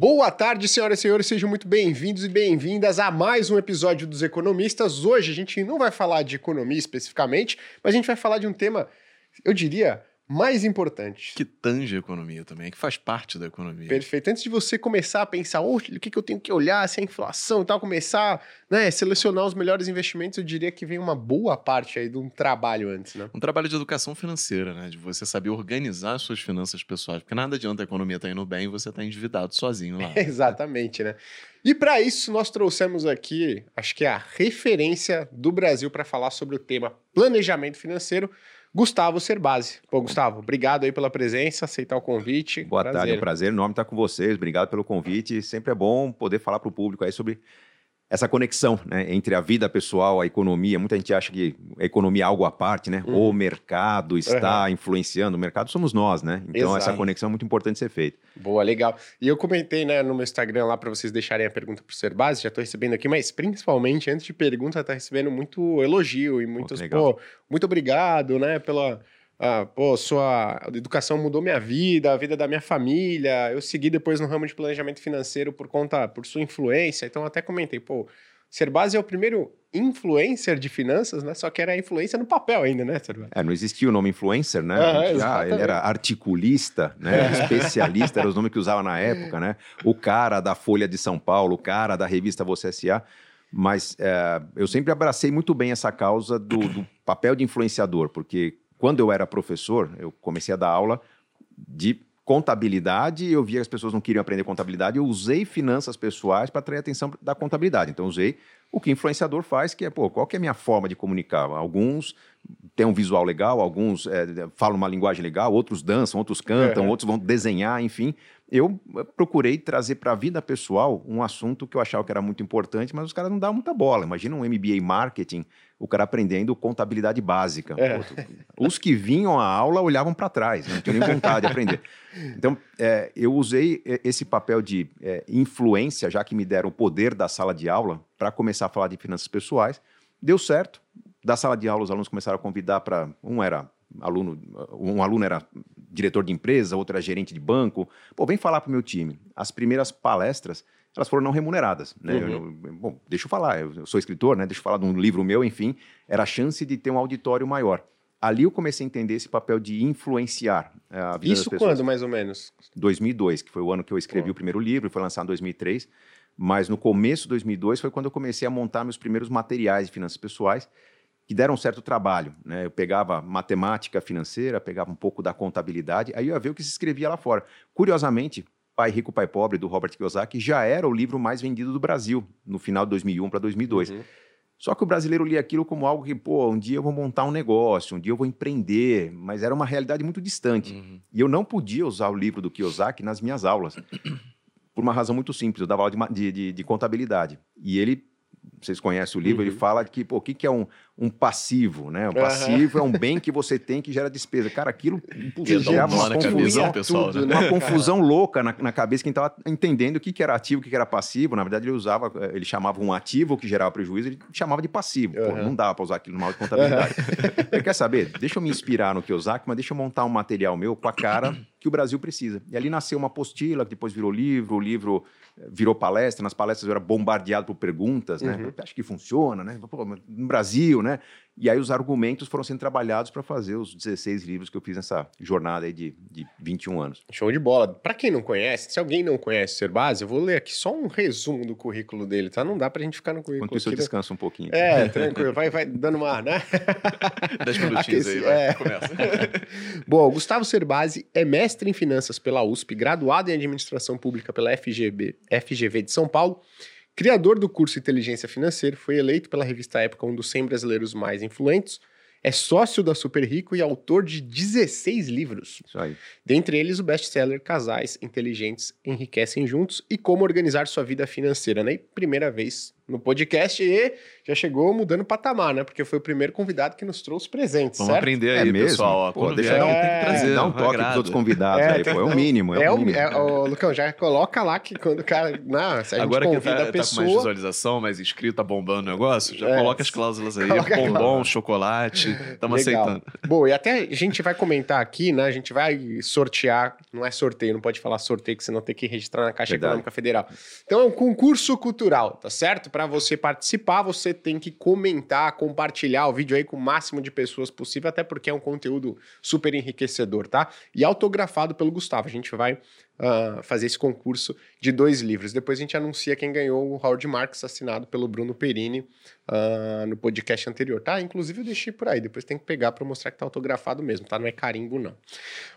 Boa tarde, senhoras e senhores, sejam muito bem-vindos e bem-vindas a mais um episódio dos Economistas. Hoje a gente não vai falar de economia especificamente, mas a gente vai falar de um tema, eu diria, mais importante. Que tange a economia também, que faz parte da economia. Perfeito. Antes de você começar a pensar, o que, que eu tenho que olhar, se é inflação e tal, começar né, selecionar os melhores investimentos, eu diria que vem uma boa parte aí de um trabalho antes, né? Um trabalho de educação financeira, né? De você saber organizar as suas finanças pessoais. Porque nada adianta a economia estar tá indo bem e você estar tá endividado sozinho lá. Exatamente, né? E para isso nós trouxemos aqui, acho que é a referência do Brasil para falar sobre o tema planejamento financeiro Gustavo Cerbasi. Pô, Gustavo, obrigado aí pela presença, aceitar o convite. Boa prazer. tarde, é um prazer enorme estar com vocês. Obrigado pelo convite. Sempre é bom poder falar para o público aí sobre essa conexão né, entre a vida pessoal, a economia. Muita gente acha que a economia é algo à parte, né? Uhum. O mercado está uhum. influenciando. O mercado somos nós, né? Então Exato. essa conexão é muito importante ser feita. Boa, legal. E eu comentei né, no meu Instagram lá para vocês deixarem a pergunta para o Ser Base, já estou recebendo aqui, mas principalmente antes de pergunta, está recebendo muito elogio e muitos, pô, pô, muito obrigado, né, pela ah, pô, sua educação mudou minha vida, a vida da minha família. Eu segui depois no ramo de planejamento financeiro por conta, por sua influência. Então, até comentei, pô, Serbase é o primeiro influencer de finanças, né? Só que era influência no papel ainda, né, Serbase? É, não existia o nome influencer, né? Ah, ele era articulista, né? Especialista, era os nomes que usava na época, né? O cara da Folha de São Paulo, o cara da revista Você S.A., mas é, eu sempre abracei muito bem essa causa do, do papel de influenciador, porque quando eu era professor, eu comecei a dar aula de contabilidade, eu via que as pessoas não queriam aprender contabilidade, eu usei finanças pessoais para atrair a atenção da contabilidade. Então, usei o que influenciador faz, que é, pô, qual que é a minha forma de comunicar? Alguns têm um visual legal, alguns é, falam uma linguagem legal, outros dançam, outros cantam, é. outros vão desenhar, enfim. Eu procurei trazer para a vida pessoal um assunto que eu achava que era muito importante, mas os caras não davam muita bola. Imagina um MBA Marketing o cara aprendendo contabilidade básica. É. Os que vinham à aula olhavam para trás, não tinham nem vontade de aprender. Então, é, eu usei esse papel de é, influência, já que me deram o poder da sala de aula, para começar a falar de finanças pessoais. Deu certo. Da sala de aula, os alunos começaram a convidar para. Um era aluno, um aluno era diretor de empresa, outro era gerente de banco. Pô, vem falar para o meu time. As primeiras palestras elas foram não remuneradas. Né? Uhum. Eu, bom, deixa eu falar, eu sou escritor, né? deixa eu falar de um livro meu, enfim, era a chance de ter um auditório maior. Ali eu comecei a entender esse papel de influenciar eh, a vida Isso das pessoas. quando, mais ou menos? 2002, que foi o ano que eu escrevi o primeiro livro, foi lançado em 2003. Mas no começo de 2002 foi quando eu comecei a montar meus primeiros materiais de finanças pessoais, que deram um certo trabalho. Né? Eu pegava matemática financeira, pegava um pouco da contabilidade, aí eu ia ver o que se escrevia lá fora. Curiosamente, Pai Rico, Pai Pobre, do Robert Kiyosaki, já era o livro mais vendido do Brasil, no final de 2001 para 2002. Uhum. Só que o brasileiro lia aquilo como algo que, pô, um dia eu vou montar um negócio, um dia eu vou empreender, mas era uma realidade muito distante. Uhum. E eu não podia usar o livro do Kiyosaki nas minhas aulas, por uma razão muito simples. Eu dava aula de, de, de contabilidade. E ele vocês conhecem o livro, uhum. ele fala que, pô, o que, que é um, um passivo, né? O passivo uhum. é um bem que você tem que gera despesa. Cara, aquilo gerava uma confusão, pessoal, tudo, né? uma confusão louca na, na cabeça quem estava entendendo o que, que era ativo, o que, que era passivo. Na verdade, ele usava, eh, ele chamava um ativo que gerava prejuízo, ele chamava de passivo. Uhum. Pô, não dava para usar aquilo no mal de contabilidade. ele quer saber? Deixa eu me inspirar no Kiyosaki, mas deixa eu montar um material meu com a cara que o Brasil precisa. E ali nasceu uma apostila, que depois virou livro, o livro virou palestra, nas palestras eu era bombardeado por perguntas, né? Uhum. Acho que funciona, né? Pô, no Brasil, né? E aí os argumentos foram sendo trabalhados para fazer os 16 livros que eu fiz nessa jornada aí de, de 21 anos. Show de bola. Para quem não conhece, se alguém não conhece o eu vou ler aqui só um resumo do currículo dele, tá? Não dá pra gente ficar no currículo. Enquanto isso eu descanso um pouquinho. É, tranquilo. Vai, vai dando uma, né? Dez minutinhos Aqueci, aí, vai. É. Começa. Bom, Gustavo Cerbasi é mestre em finanças pela USP, graduado em administração pública pela FGB, FGV de São Paulo Criador do curso Inteligência Financeira, foi eleito pela revista Época um dos 100 brasileiros mais influentes. É sócio da Super Rico e autor de 16 livros. Isso aí. Dentre eles, o best-seller Casais Inteligentes Enriquecem Juntos e Como Organizar Sua Vida Financeira. Né? E primeira vez no podcast e já chegou mudando o patamar, né? Porque foi o primeiro convidado que nos trouxe presentes, Vamos certo? aprender aí, é mesmo? pessoal. Pô, deixa vier, é... tem que trazer. Dá um toque pros outros convidados é, aí, pô. É o mínimo, é, é o mínimo. É, o, Lucão, já coloca lá que quando o cara... Não, se a Agora gente convida que tá, a pessoa... tá com mais visualização, mais inscrito, tá bombando o negócio, já é, coloca as cláusulas aí. Bombom, chocolate, estamos aceitando. Bom, e até a gente vai comentar aqui, né? A gente vai sortear, não é sorteio, não pode falar sorteio, que senão tem que registrar na Caixa Verdade. Econômica Federal. Então é um concurso cultural, tá certo? Para você participar, você tem que comentar, compartilhar o vídeo aí com o máximo de pessoas possível, até porque é um conteúdo super enriquecedor, tá? E autografado pelo Gustavo. A gente vai uh, fazer esse concurso de dois livros. Depois a gente anuncia quem ganhou o Howard Marks, assinado pelo Bruno Perini uh, no podcast anterior, tá? Inclusive eu deixei por aí, depois tem que pegar para mostrar que tá autografado mesmo, tá? Não é carimbo, não.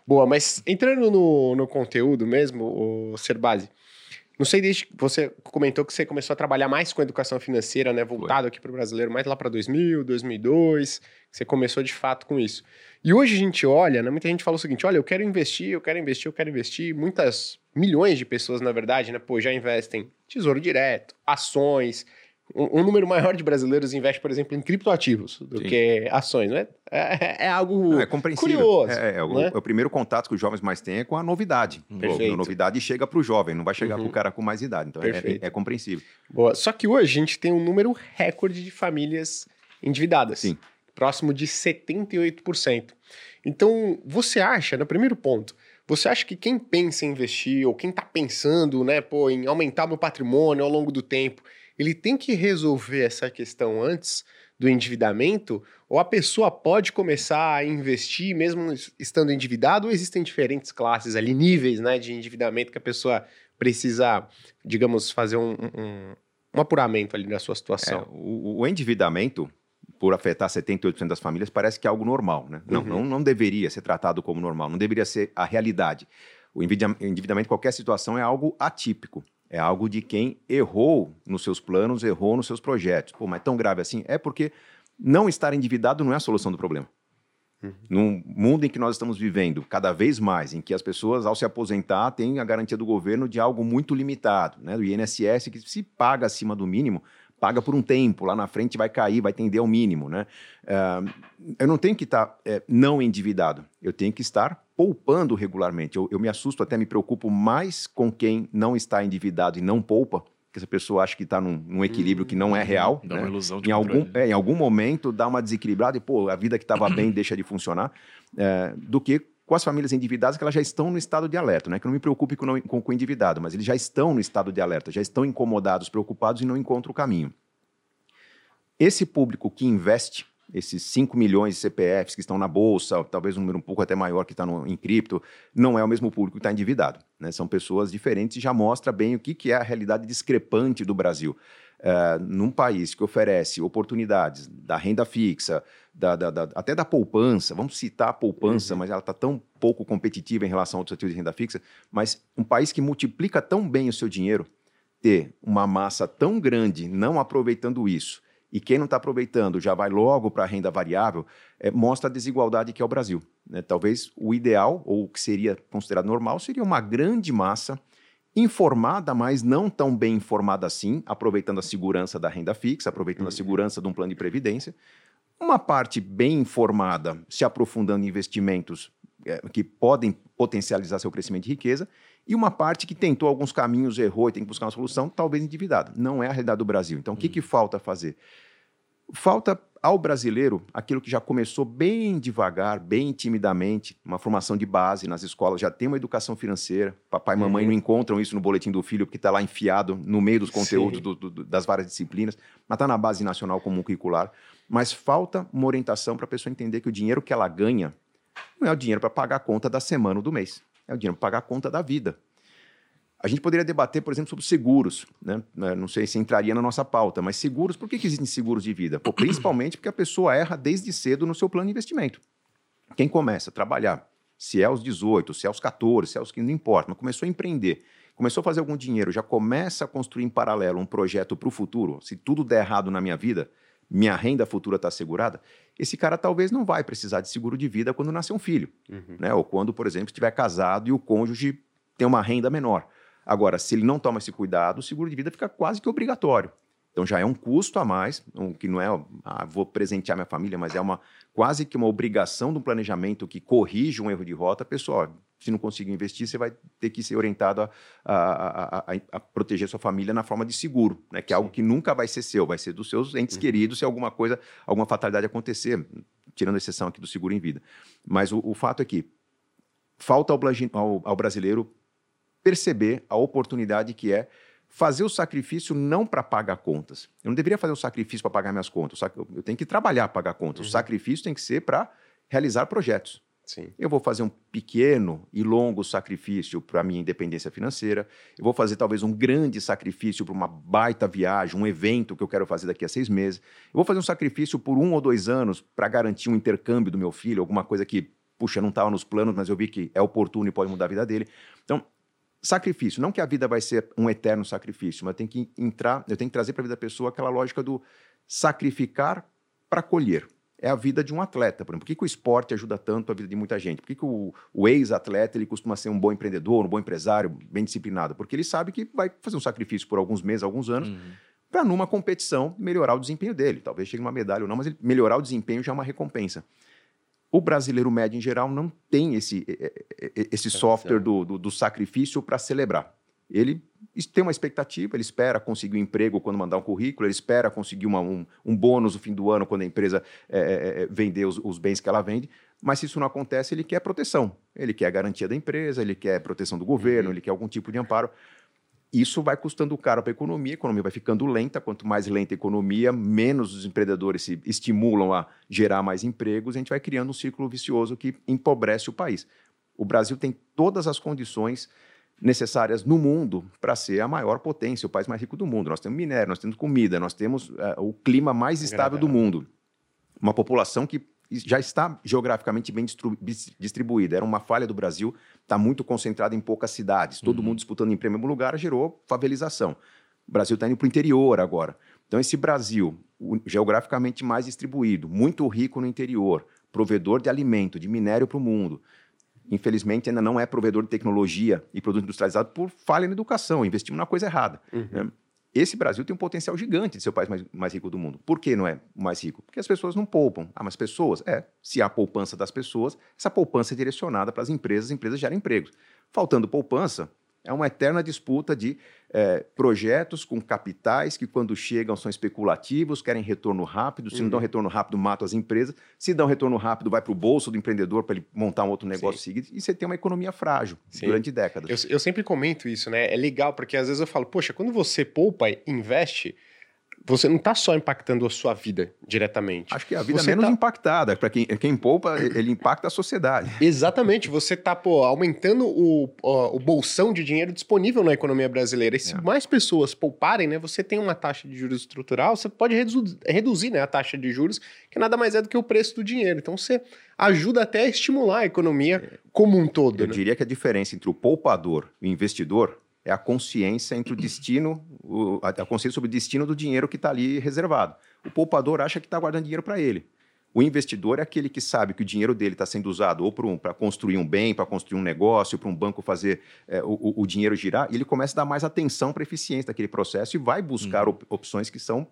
Boa, mas entrando no, no conteúdo mesmo, o Serbase, não sei desde que você comentou que você começou a trabalhar mais com educação financeira, né, voltado Foi. aqui para o brasileiro, mais lá para 2000, 2002, que você começou de fato com isso. E hoje a gente olha, né, muita gente fala o seguinte, olha, eu quero investir, eu quero investir, eu quero investir. Muitas milhões de pessoas, na verdade, né, pô, já investem tesouro direto, ações, um, um, número maior de brasileiros investe, por exemplo, em criptoativos do Sim. que ações, né? É, é algo Não, é curioso. É, é, o, né? é, o, primeiro contato que os jovens mais têm é com a novidade. Perfeito. A novidade chega para o jovem, não vai chegar uhum. para o cara com mais idade. Então é, é, é, compreensível. Boa. Só que hoje a gente tem um número recorde de famílias endividadas. Sim. Próximo de 78%. Então, você acha, no primeiro ponto, você acha que quem pensa em investir, ou quem está pensando né, pô, em aumentar meu patrimônio ao longo do tempo, ele tem que resolver essa questão antes do endividamento? Ou a pessoa pode começar a investir mesmo estando endividado? Ou existem diferentes classes ali, níveis né, de endividamento que a pessoa precisa, digamos, fazer um, um, um apuramento ali na sua situação? É, o, o endividamento, por afetar 78% das famílias, parece que é algo normal, né? Não, uhum. não, não deveria ser tratado como normal, não deveria ser a realidade. O endividamento em qualquer situação é algo atípico. É algo de quem errou nos seus planos, errou nos seus projetos. Pô, mas tão grave assim? É porque não estar endividado não é a solução do problema. Uhum. Num mundo em que nós estamos vivendo cada vez mais, em que as pessoas, ao se aposentar, têm a garantia do governo de algo muito limitado, né? do INSS, que se paga acima do mínimo, paga por um tempo, lá na frente vai cair, vai tender ao mínimo. Né? Uh, eu não tenho que estar é, não endividado, eu tenho que estar poupando regularmente. Eu, eu, me assusto, até me preocupo mais com quem não está endividado e não poupa, que essa pessoa acha que está num, num, equilíbrio hum, que não é real. Dá né? uma ilusão de em algum, é, em algum momento dá uma desequilibrada e, pô, a vida que estava bem deixa de funcionar, é, do que com as famílias endividadas que elas já estão no estado de alerta, né? Que não me preocupe com, com, com o endividado, mas eles já estão no estado de alerta, já estão incomodados, preocupados e não encontram o caminho. Esse público que investe esses 5 milhões de CPFs que estão na bolsa, talvez um número um pouco até maior que está em cripto, não é o mesmo público que está endividado. Né? São pessoas diferentes e já mostra bem o que, que é a realidade discrepante do Brasil. Uh, num país que oferece oportunidades da renda fixa, da, da, da, até da poupança, vamos citar a poupança, uhum. mas ela está tão pouco competitiva em relação a outros ativos de renda fixa, mas um país que multiplica tão bem o seu dinheiro, ter uma massa tão grande não aproveitando isso e quem não está aproveitando já vai logo para a renda variável, é, mostra a desigualdade que é o Brasil. Né? Talvez o ideal, ou o que seria considerado normal, seria uma grande massa informada, mas não tão bem informada assim, aproveitando a segurança da renda fixa, aproveitando uhum. a segurança de um plano de previdência. Uma parte bem informada, se aprofundando em investimentos é, que podem potencializar seu crescimento de riqueza, e uma parte que tentou alguns caminhos, errou e tem que buscar uma solução, talvez endividada. Não é a realidade do Brasil. Então, o que, uhum. que falta fazer? Falta ao brasileiro aquilo que já começou bem devagar, bem timidamente, uma formação de base nas escolas, já tem uma educação financeira. Papai e mamãe uhum. não encontram isso no boletim do filho, porque está lá enfiado no meio dos conteúdos do, do, das várias disciplinas, mas está na base nacional comum curricular. Mas falta uma orientação para a pessoa entender que o dinheiro que ela ganha não é o dinheiro para pagar a conta da semana ou do mês, é o dinheiro para pagar a conta da vida. A gente poderia debater, por exemplo, sobre seguros. Né? É, não sei se entraria na nossa pauta, mas seguros, por que, que existem seguros de vida? Pô, principalmente porque a pessoa erra desde cedo no seu plano de investimento. Quem começa a trabalhar, se é aos 18, se é aos 14, se é aos 15, não importa, mas começou a empreender, começou a fazer algum dinheiro, já começa a construir em paralelo um projeto para o futuro. Se tudo der errado na minha vida, minha renda futura está assegurada, esse cara talvez não vai precisar de seguro de vida quando nascer um filho. Uhum. Né? Ou quando, por exemplo, estiver casado e o cônjuge tem uma renda menor. Agora, se ele não toma esse cuidado, o seguro de vida fica quase que obrigatório. Então já é um custo a mais, um, que não é, ah, vou presentear minha família, mas é uma quase que uma obrigação do planejamento que corrige um erro de rota. Pessoal, se não conseguir investir, você vai ter que ser orientado a, a, a, a proteger sua família na forma de seguro, né? que é algo que nunca vai ser seu, vai ser dos seus entes uhum. queridos se alguma coisa, alguma fatalidade acontecer, tirando a exceção aqui do seguro em vida. Mas o, o fato é que falta ao, ao, ao brasileiro perceber a oportunidade que é fazer o sacrifício não para pagar contas. Eu não deveria fazer o sacrifício para pagar minhas contas. Eu tenho que trabalhar para pagar contas. Uhum. O sacrifício tem que ser para realizar projetos. Sim. Eu vou fazer um pequeno e longo sacrifício para a minha independência financeira. Eu vou fazer talvez um grande sacrifício para uma baita viagem, um evento que eu quero fazer daqui a seis meses. Eu vou fazer um sacrifício por um ou dois anos para garantir um intercâmbio do meu filho, alguma coisa que, puxa, não estava nos planos, mas eu vi que é oportuno e pode mudar a vida dele. Então, sacrifício. Não que a vida vai ser um eterno sacrifício, mas tem que entrar, eu tenho que trazer para a vida da pessoa aquela lógica do sacrificar para colher. É a vida de um atleta, por exemplo. Por que, que o esporte ajuda tanto a vida de muita gente? Por que, que o, o ex-atleta ele costuma ser um bom empreendedor, um bom empresário, bem disciplinado? Porque ele sabe que vai fazer um sacrifício por alguns meses, alguns anos, uhum. para numa competição melhorar o desempenho dele. Talvez chegue uma medalha ou não, mas ele, melhorar o desempenho já é uma recompensa. O brasileiro médio, em geral, não tem esse, esse software do, do, do sacrifício para celebrar. Ele tem uma expectativa, ele espera conseguir um emprego quando mandar um currículo, ele espera conseguir uma, um, um bônus no fim do ano quando a empresa é, é, é, vender os, os, bens que ela vende. Mas se isso não acontece, ele quer proteção. Ele quer a garantia da empresa, ele quer proteção do governo, uhum. ele quer algum tipo de amparo. Isso vai custando caro para a economia, a economia vai ficando lenta. Quanto mais lenta a economia, menos os empreendedores se estimulam a gerar mais empregos. A gente vai criando um círculo vicioso que empobrece o país. O Brasil tem todas as condições necessárias no mundo para ser a maior potência, o país mais rico do mundo. Nós temos minério, nós temos comida, nós temos uh, o clima mais estável do mundo. Uma população que já está geograficamente bem distribuída. Era uma falha do Brasil, está muito concentrada em poucas cidades. Todo uhum. mundo disputando emprego no mesmo lugar gerou favelização. O Brasil está indo para o interior agora. Então, esse Brasil, geograficamente mais distribuído, muito rico no interior, provedor de alimento, de minério para o mundo, infelizmente ainda não é provedor de tecnologia e produto industrializado por falha na educação, investimos na coisa errada. Uhum. Né? Esse Brasil tem um potencial gigante de ser o país mais, mais rico do mundo. Por que não é o mais rico? Porque as pessoas não poupam. Ah, mas pessoas? É. Se há poupança das pessoas, essa poupança é direcionada para as empresas, as empresas geram empregos. Faltando poupança, é uma eterna disputa de é, projetos com capitais que, quando chegam, são especulativos, querem retorno rápido. Se uhum. não dão retorno rápido, matam as empresas. Se dão retorno rápido, vai para o bolso do empreendedor para ele montar um outro negócio seguinte. E você tem uma economia frágil Sim. durante décadas. Eu, eu sempre comento isso, né? É legal, porque às vezes eu falo, poxa, quando você poupa e investe você não está só impactando a sua vida diretamente. Acho que a vida é menos tá... impactada. Para quem, quem poupa, ele impacta a sociedade. Exatamente. Você está aumentando o, o, bolsão de dinheiro disponível na economia brasileira. E se é. mais pessoas pouparem, né, você tem uma taxa de juros estrutural, você pode reduzir, reduzir né, a taxa de juros, que nada mais é do que o preço do dinheiro. Então você ajuda até a estimular a economia é. como um todo. Eu né? diria que a diferença entre o poupador e o investidor é a consciência entre o destino, o, a consciência sobre o destino do dinheiro que está ali reservado. O poupador acha que está guardando dinheiro para ele. O investidor é aquele que sabe que o dinheiro dele está sendo usado ou para um, construir um bem, para construir um negócio, para um banco fazer é, o, o, dinheiro girar, e ele começa a dar mais atenção para a eficiência daquele processo e vai buscar uhum. op opções que são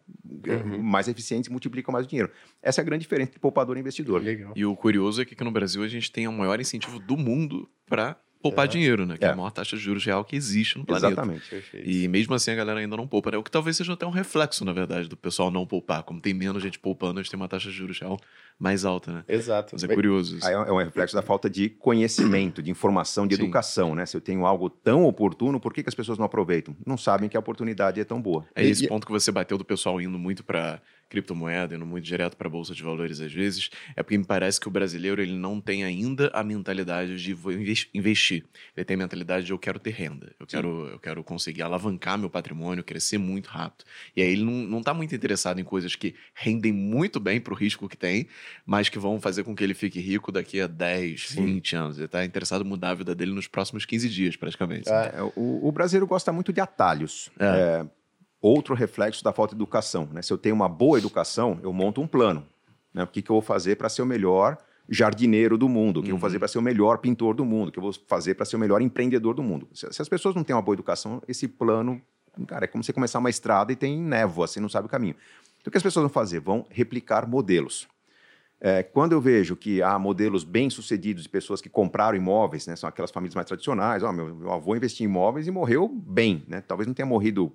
é, uhum. mais eficientes e multiplicam mais o dinheiro. Essa é a grande diferença entre poupador e investidor. Legal. E o curioso é que aqui no Brasil a gente tem o maior incentivo do mundo para poupar é. dinheiro, né? Que é. é. a maior taxa de juros real que existe no planeta. Exatamente. Perfeito. E mesmo assim a galera ainda não poupa, né? O que talvez seja até um reflexo, na verdade, do pessoal não poupar. Como tem menos gente poupando, a gente tem uma taxa de juros real mais alta, né? Exato. Mas é curioso isso. É um reflexo da falta de conhecimento, de informação, de Sim. educação, né? Se eu tenho algo tão oportuno, por que, que as pessoas não aproveitam? Não sabem que a oportunidade é tão boa. É esse e, ponto que você bateu do pessoal indo muito para criptomoeda, indo muito direto para a bolsa de valores às vezes, é porque me parece que o brasileiro ele não tem ainda a mentalidade de vou investir. Ele tem a mentalidade de eu quero ter renda, eu quero, eu quero conseguir alavancar meu patrimônio, crescer muito rápido. E aí ele não, não tá muito interessado em coisas que rendem muito bem para o risco que tem, mas que vão fazer com que ele fique rico daqui a 10, Sim. 20 anos. Ele está interessado em mudar a vida dele nos próximos 15 dias, praticamente. É, o, o, brasileiro gosta muito de atalhos. É. É, outro reflexo da falta de educação. Né? Se eu tenho uma boa educação, eu monto um plano. Né? O que, que eu vou fazer para ser o melhor jardineiro do mundo, o que uhum. eu vou fazer para ser o melhor pintor do mundo, o que eu vou fazer para ser o melhor empreendedor do mundo. Se, se, as pessoas não têm uma boa educação, esse plano cara, é como você começar uma estrada e tem névoa, você não sabe o caminho. Então, o que as pessoas vão fazer? Vão replicar modelos. É, quando eu vejo que há modelos bem-sucedidos de pessoas que compraram imóveis, né, são aquelas famílias mais tradicionais, oh, meu, meu, avô investiu em imóveis e morreu bem, né? talvez não tenha morrido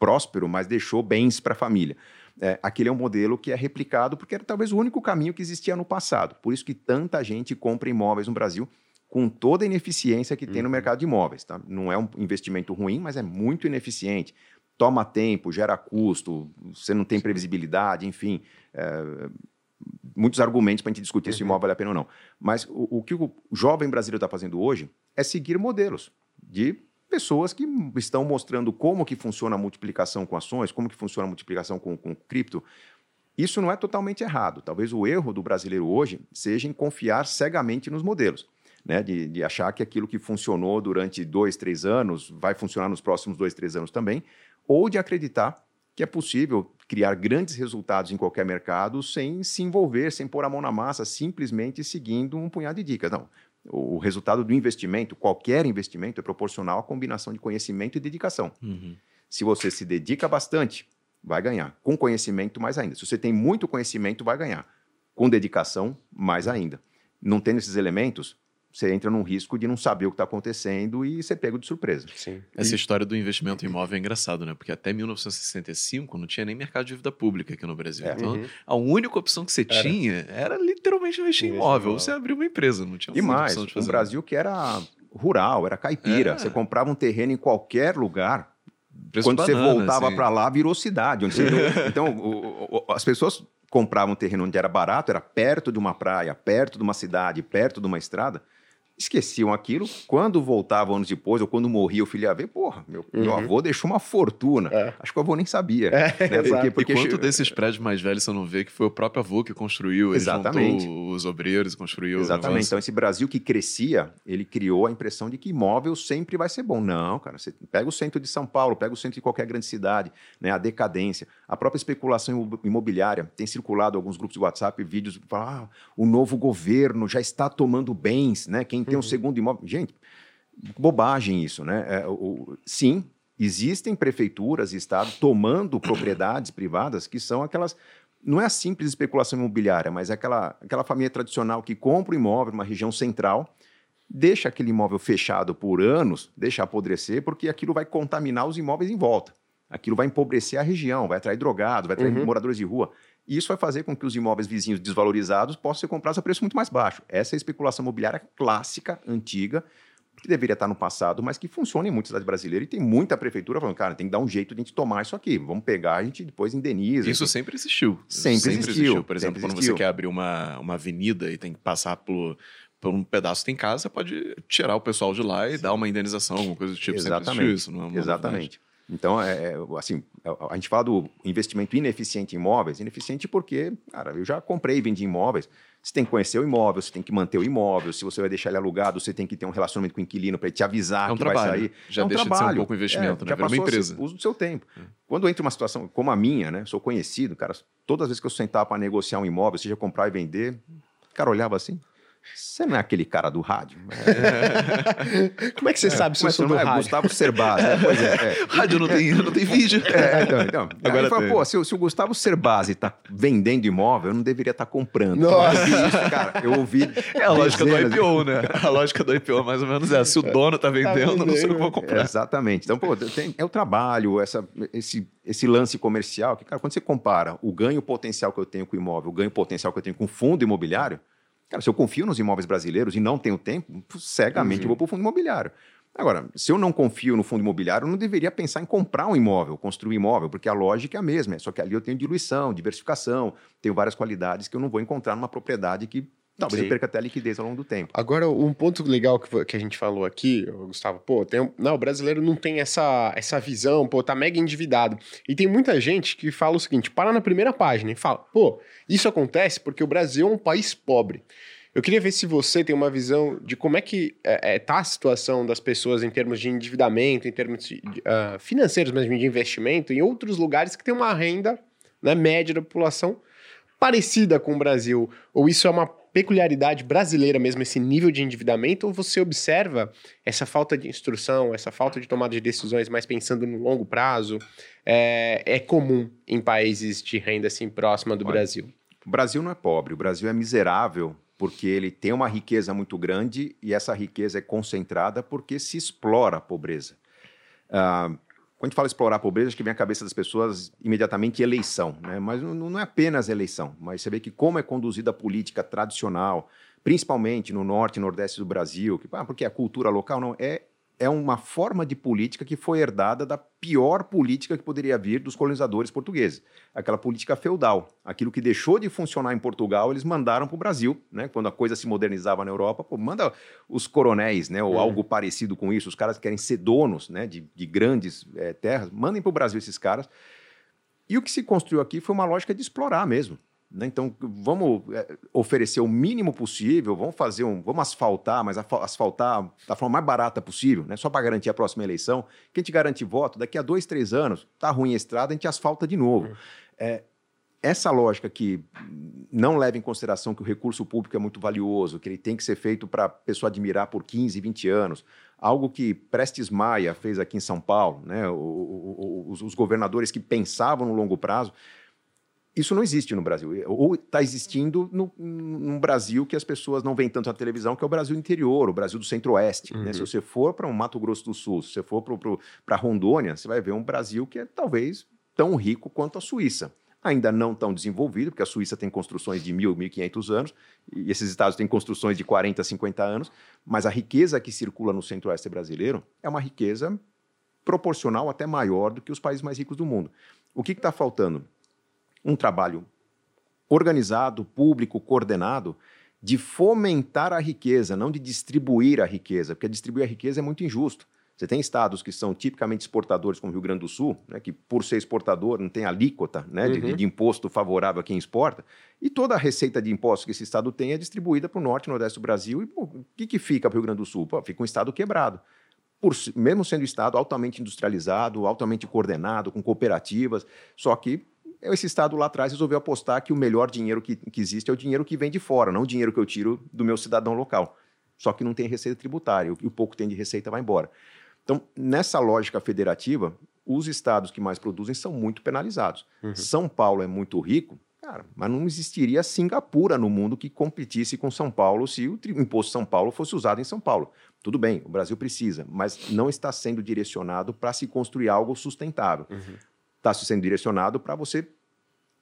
próspero, mas deixou bens para a família. É, aquele é um modelo que é replicado porque era talvez o único caminho que existia no passado. Por isso que tanta gente compra imóveis no Brasil com toda a ineficiência que uhum. tem no uhum. mercado de imóveis. Tá? Não é um investimento ruim, mas é muito ineficiente. Toma tempo, gera custo, você não tem previsibilidade, enfim. É, muitos argumentos para a gente discutir uhum. se o imóvel vale a pena ou não. Mas o, o que o jovem brasileiro está fazendo hoje é seguir modelos de pessoas que estão mostrando como que funciona a multiplicação com ações, como que funciona a multiplicação com, com cripto. Isso não é totalmente errado. Talvez o erro do brasileiro hoje seja em confiar cegamente nos modelos. Né, de, de, achar que aquilo que funcionou durante dois, três anos vai funcionar nos próximos dois, três anos também, ou de acreditar que é possível criar grandes resultados em qualquer mercado sem se envolver, sem pôr a mão na massa, simplesmente seguindo um punhado de dicas. Não. O resultado do investimento, qualquer investimento, é proporcional à combinação de conhecimento e dedicação. Uhum. Se você se dedica bastante, vai ganhar. Com conhecimento, mais ainda. Se você tem muito conhecimento, vai ganhar. Com dedicação, mais ainda. Não tendo esses elementos, você entra num risco de não saber o que está acontecendo e ser pego de surpresa. Sim. Essa e... história do investimento imóvel é engraçado, né? Porque até 1965 não tinha nem mercado de dívida pública aqui no Brasil. É. Então, uhum. a única opção que você era. tinha era literalmente investir em imóvel. Ou você abriu uma empresa, não tinha E mais, um Brasil que era rural, era caipira. É. Você comprava um terreno em qualquer lugar. Preço Quando banana, você voltava assim. para lá, virou cidade. Você... então, o, o, as pessoas compravam um terreno onde era barato, era perto de uma praia, perto de uma cidade, perto de uma estrada esqueciam aquilo. Quando voltavam anos depois, ou quando morria o filho ia ver, porra, meu, uhum. meu avô deixou uma fortuna. É. Acho que o avô nem sabia. É, né? porque, porque, e quanto che... desses prédios mais velhos você não vê que foi o próprio avô que construiu, Exatamente. os obreiros, construiu. Exatamente. Então, esse Brasil que crescia, ele criou a impressão de que imóvel sempre vai ser bom. Não, cara, você pega o centro de São Paulo, pega o centro de qualquer grande cidade, né? a decadência, a própria especulação imobiliária. Tem circulado alguns grupos de WhatsApp, vídeos, falam, ah, o novo governo já está tomando bens, né? Quem tem um uhum. segundo imóvel. Gente, bobagem isso, né? É, o, sim, existem prefeituras e estados tomando propriedades privadas que são aquelas. Não é a simples especulação imobiliária, mas é aquela, aquela família tradicional que compra um imóvel numa região central, deixa aquele imóvel fechado por anos, deixa apodrecer, porque aquilo vai contaminar os imóveis em volta. Aquilo vai empobrecer a região, vai atrair drogados, vai atrair uhum. moradores de rua. E isso vai fazer com que os imóveis vizinhos desvalorizados possam ser comprados a preço muito mais baixo. Essa é a especulação imobiliária clássica, antiga, que deveria estar no passado, mas que funciona em muitas cidades brasileiras. E tem muita prefeitura falando, cara, tem que dar um jeito de a gente tomar isso aqui. Vamos pegar, a gente depois indeniza. Isso sempre existiu. Sempre, sempre existiu. existiu. Por exemplo, quando você quer abrir uma, uma avenida e tem que passar por, por um pedaço que tem casa, você pode tirar o pessoal de lá e Sim. dar uma indenização, alguma coisa do tipo. Exatamente. Isso, não é Exatamente. Então, é, é, assim, é, a gente fala do investimento ineficiente em imóveis, ineficiente porque, cara, eu já comprei e vendi imóveis. Você tem que conhecer o imóvel, você tem que manter o imóvel. Se você vai deixar ele alugado, você tem que ter um relacionamento com o inquilino para ele te avisar é um que trabalho. vai sair. Já é um deixa trabalho. de ser um pouco investimento, é, né? Já passou uma empresa. Uso do seu tempo. É. Quando entra uma situação como a minha, né? Sou conhecido, cara. Todas as vezes que eu sentava para negociar um imóvel, seja comprar e vender, o cara olhava assim. Você não é aquele cara do rádio? É. Como é que você é, sabe se eu sou do é? rádio? Gustavo Cerbasi. Né? Pois é, é. Rádio não tem, não tem vídeo. É, então, então. Agora fala, pô, se, se, o Gustavo Cerbasi está vendendo imóvel, eu não deveria estar tá comprando. Nossa. Isso, cara, eu ouvi... É a lógica do IPO, né? A lógica do IPO mais ou menos é, se o dono está vendendo, tá vendendo, não sei o que vou comprar. exatamente. Então, pô, tem, é o trabalho, essa, esse, esse lance comercial, que, cara, quando você compara o ganho potencial que eu tenho com o imóvel, o ganho potencial que eu tenho com o fundo imobiliário, Cara, se eu confio nos imóveis brasileiros e não tenho tempo, cegamente uhum. eu vou para o fundo imobiliário. Agora, se eu não confio no fundo imobiliário, eu não deveria pensar em comprar um imóvel, construir um imóvel, porque a lógica é a mesma. Só que ali eu tenho diluição, diversificação, tenho várias qualidades que eu não vou encontrar numa propriedade que Talvez Sim. perca até a liquidez ao longo do tempo. Agora, um ponto legal que, que a gente falou aqui, Gustavo, pô, tem, não, o brasileiro não tem essa, essa visão, pô, tá mega endividado. E tem muita gente que fala o seguinte: para na primeira página e fala, pô, isso acontece porque o Brasil é um país pobre. Eu queria ver se você tem uma visão de como é que é, é, tá a situação das pessoas em termos de endividamento, em termos de, uh, financeiros mesmo, de investimento, em outros lugares que tem uma renda né, média da população parecida com o Brasil. Ou isso é uma peculiaridade brasileira mesmo, esse nível de endividamento, ou você observa essa falta de instrução, essa falta de tomada de decisões mais pensando no longo prazo, é, é comum em países de renda assim próxima do Olha, Brasil? O Brasil não é pobre, o Brasil é miserável porque ele tem uma riqueza muito grande e essa riqueza é concentrada porque se explora a pobreza. Uh, quando a gente fala explorar a pobreza, acho que vem à cabeça das pessoas imediatamente eleição, né? Mas não, não é apenas eleição, mas você vê que como é conduzida a política tradicional, principalmente no norte e nordeste do Brasil, que, ah, porque a cultura local não é é uma forma de política que foi herdada da pior política que poderia vir dos colonizadores portugueses, aquela política feudal. Aquilo que deixou de funcionar em Portugal, eles mandaram para o Brasil, né? Quando a coisa se modernizava na Europa, pô, manda os coronéis, né? Ou é. algo parecido com isso, os caras que querem ser donos, né? De, de grandes é, terras, mandem para o Brasil esses caras. E o que se construiu aqui foi uma lógica de explorar mesmo. Né? Então, vamos é, oferecer o mínimo possível, vamos fazer um. Vamos asfaltar, mas asfaltar da forma mais barata possível, né? só para garantir a próxima eleição. Que a gente garante voto, daqui a dois, três anos, tá ruim a estrada, a gente asfalta de novo. Uhum. É, essa lógica que não leva em consideração que o recurso público é muito valioso, que ele tem que ser feito para a pessoa admirar por 15, 20 anos, algo que Prestes Maia fez aqui em São Paulo, né? Os, os governadores que pensavam no longo prazo, isso não existe no Brasil. Ou está existindo no, num Brasil que as pessoas não veem tanto na televisão, que é o Brasil interior, o Brasil do centro-oeste. Uhum. Né? Se uhum. você for para um Mato Grosso do Sul, se você for para Rondônia, você vai ver um Brasil que é talvez tão rico quanto a Suíça. Ainda não tão desenvolvido, porque a Suíça tem construções de mil, mil e quinhentos anos, e esses estados têm construções de 40, 50 anos, mas a riqueza que circula no centro-oeste brasileiro é uma riqueza proporcional até maior do que os países mais ricos do mundo. O que está faltando? Um trabalho organizado, público, coordenado, de fomentar a riqueza, não de distribuir a riqueza, porque distribuir a riqueza é muito injusto. Você tem estados que são tipicamente exportadores, como o Rio Grande do Sul, né, que por ser exportador não tem alíquota né, uhum. de, de, imposto favorável a quem exporta, e toda a receita de impostos que esse estado tem é distribuída para o norte e nordeste do Brasil. E pô, o que, que fica para o Rio Grande do Sul? Pô, fica um estado quebrado. Por, mesmo sendo um estado altamente industrializado, altamente coordenado, com cooperativas, só que esse Estado lá atrás resolveu apostar que o melhor dinheiro que, que existe é o dinheiro que vem de fora, não o dinheiro que eu tiro do meu cidadão local. Só que não tem receita tributária, e o pouco tem de receita vai embora. Então, nessa lógica federativa, os estados que mais produzem são muito penalizados. Uhum. São Paulo é muito rico, cara, mas não existiria Singapura no mundo que competisse com São Paulo se o imposto São Paulo fosse usado em São Paulo. Tudo bem, o Brasil precisa, mas não está sendo direcionado para se construir algo sustentável. Uhum está sendo direcionado para você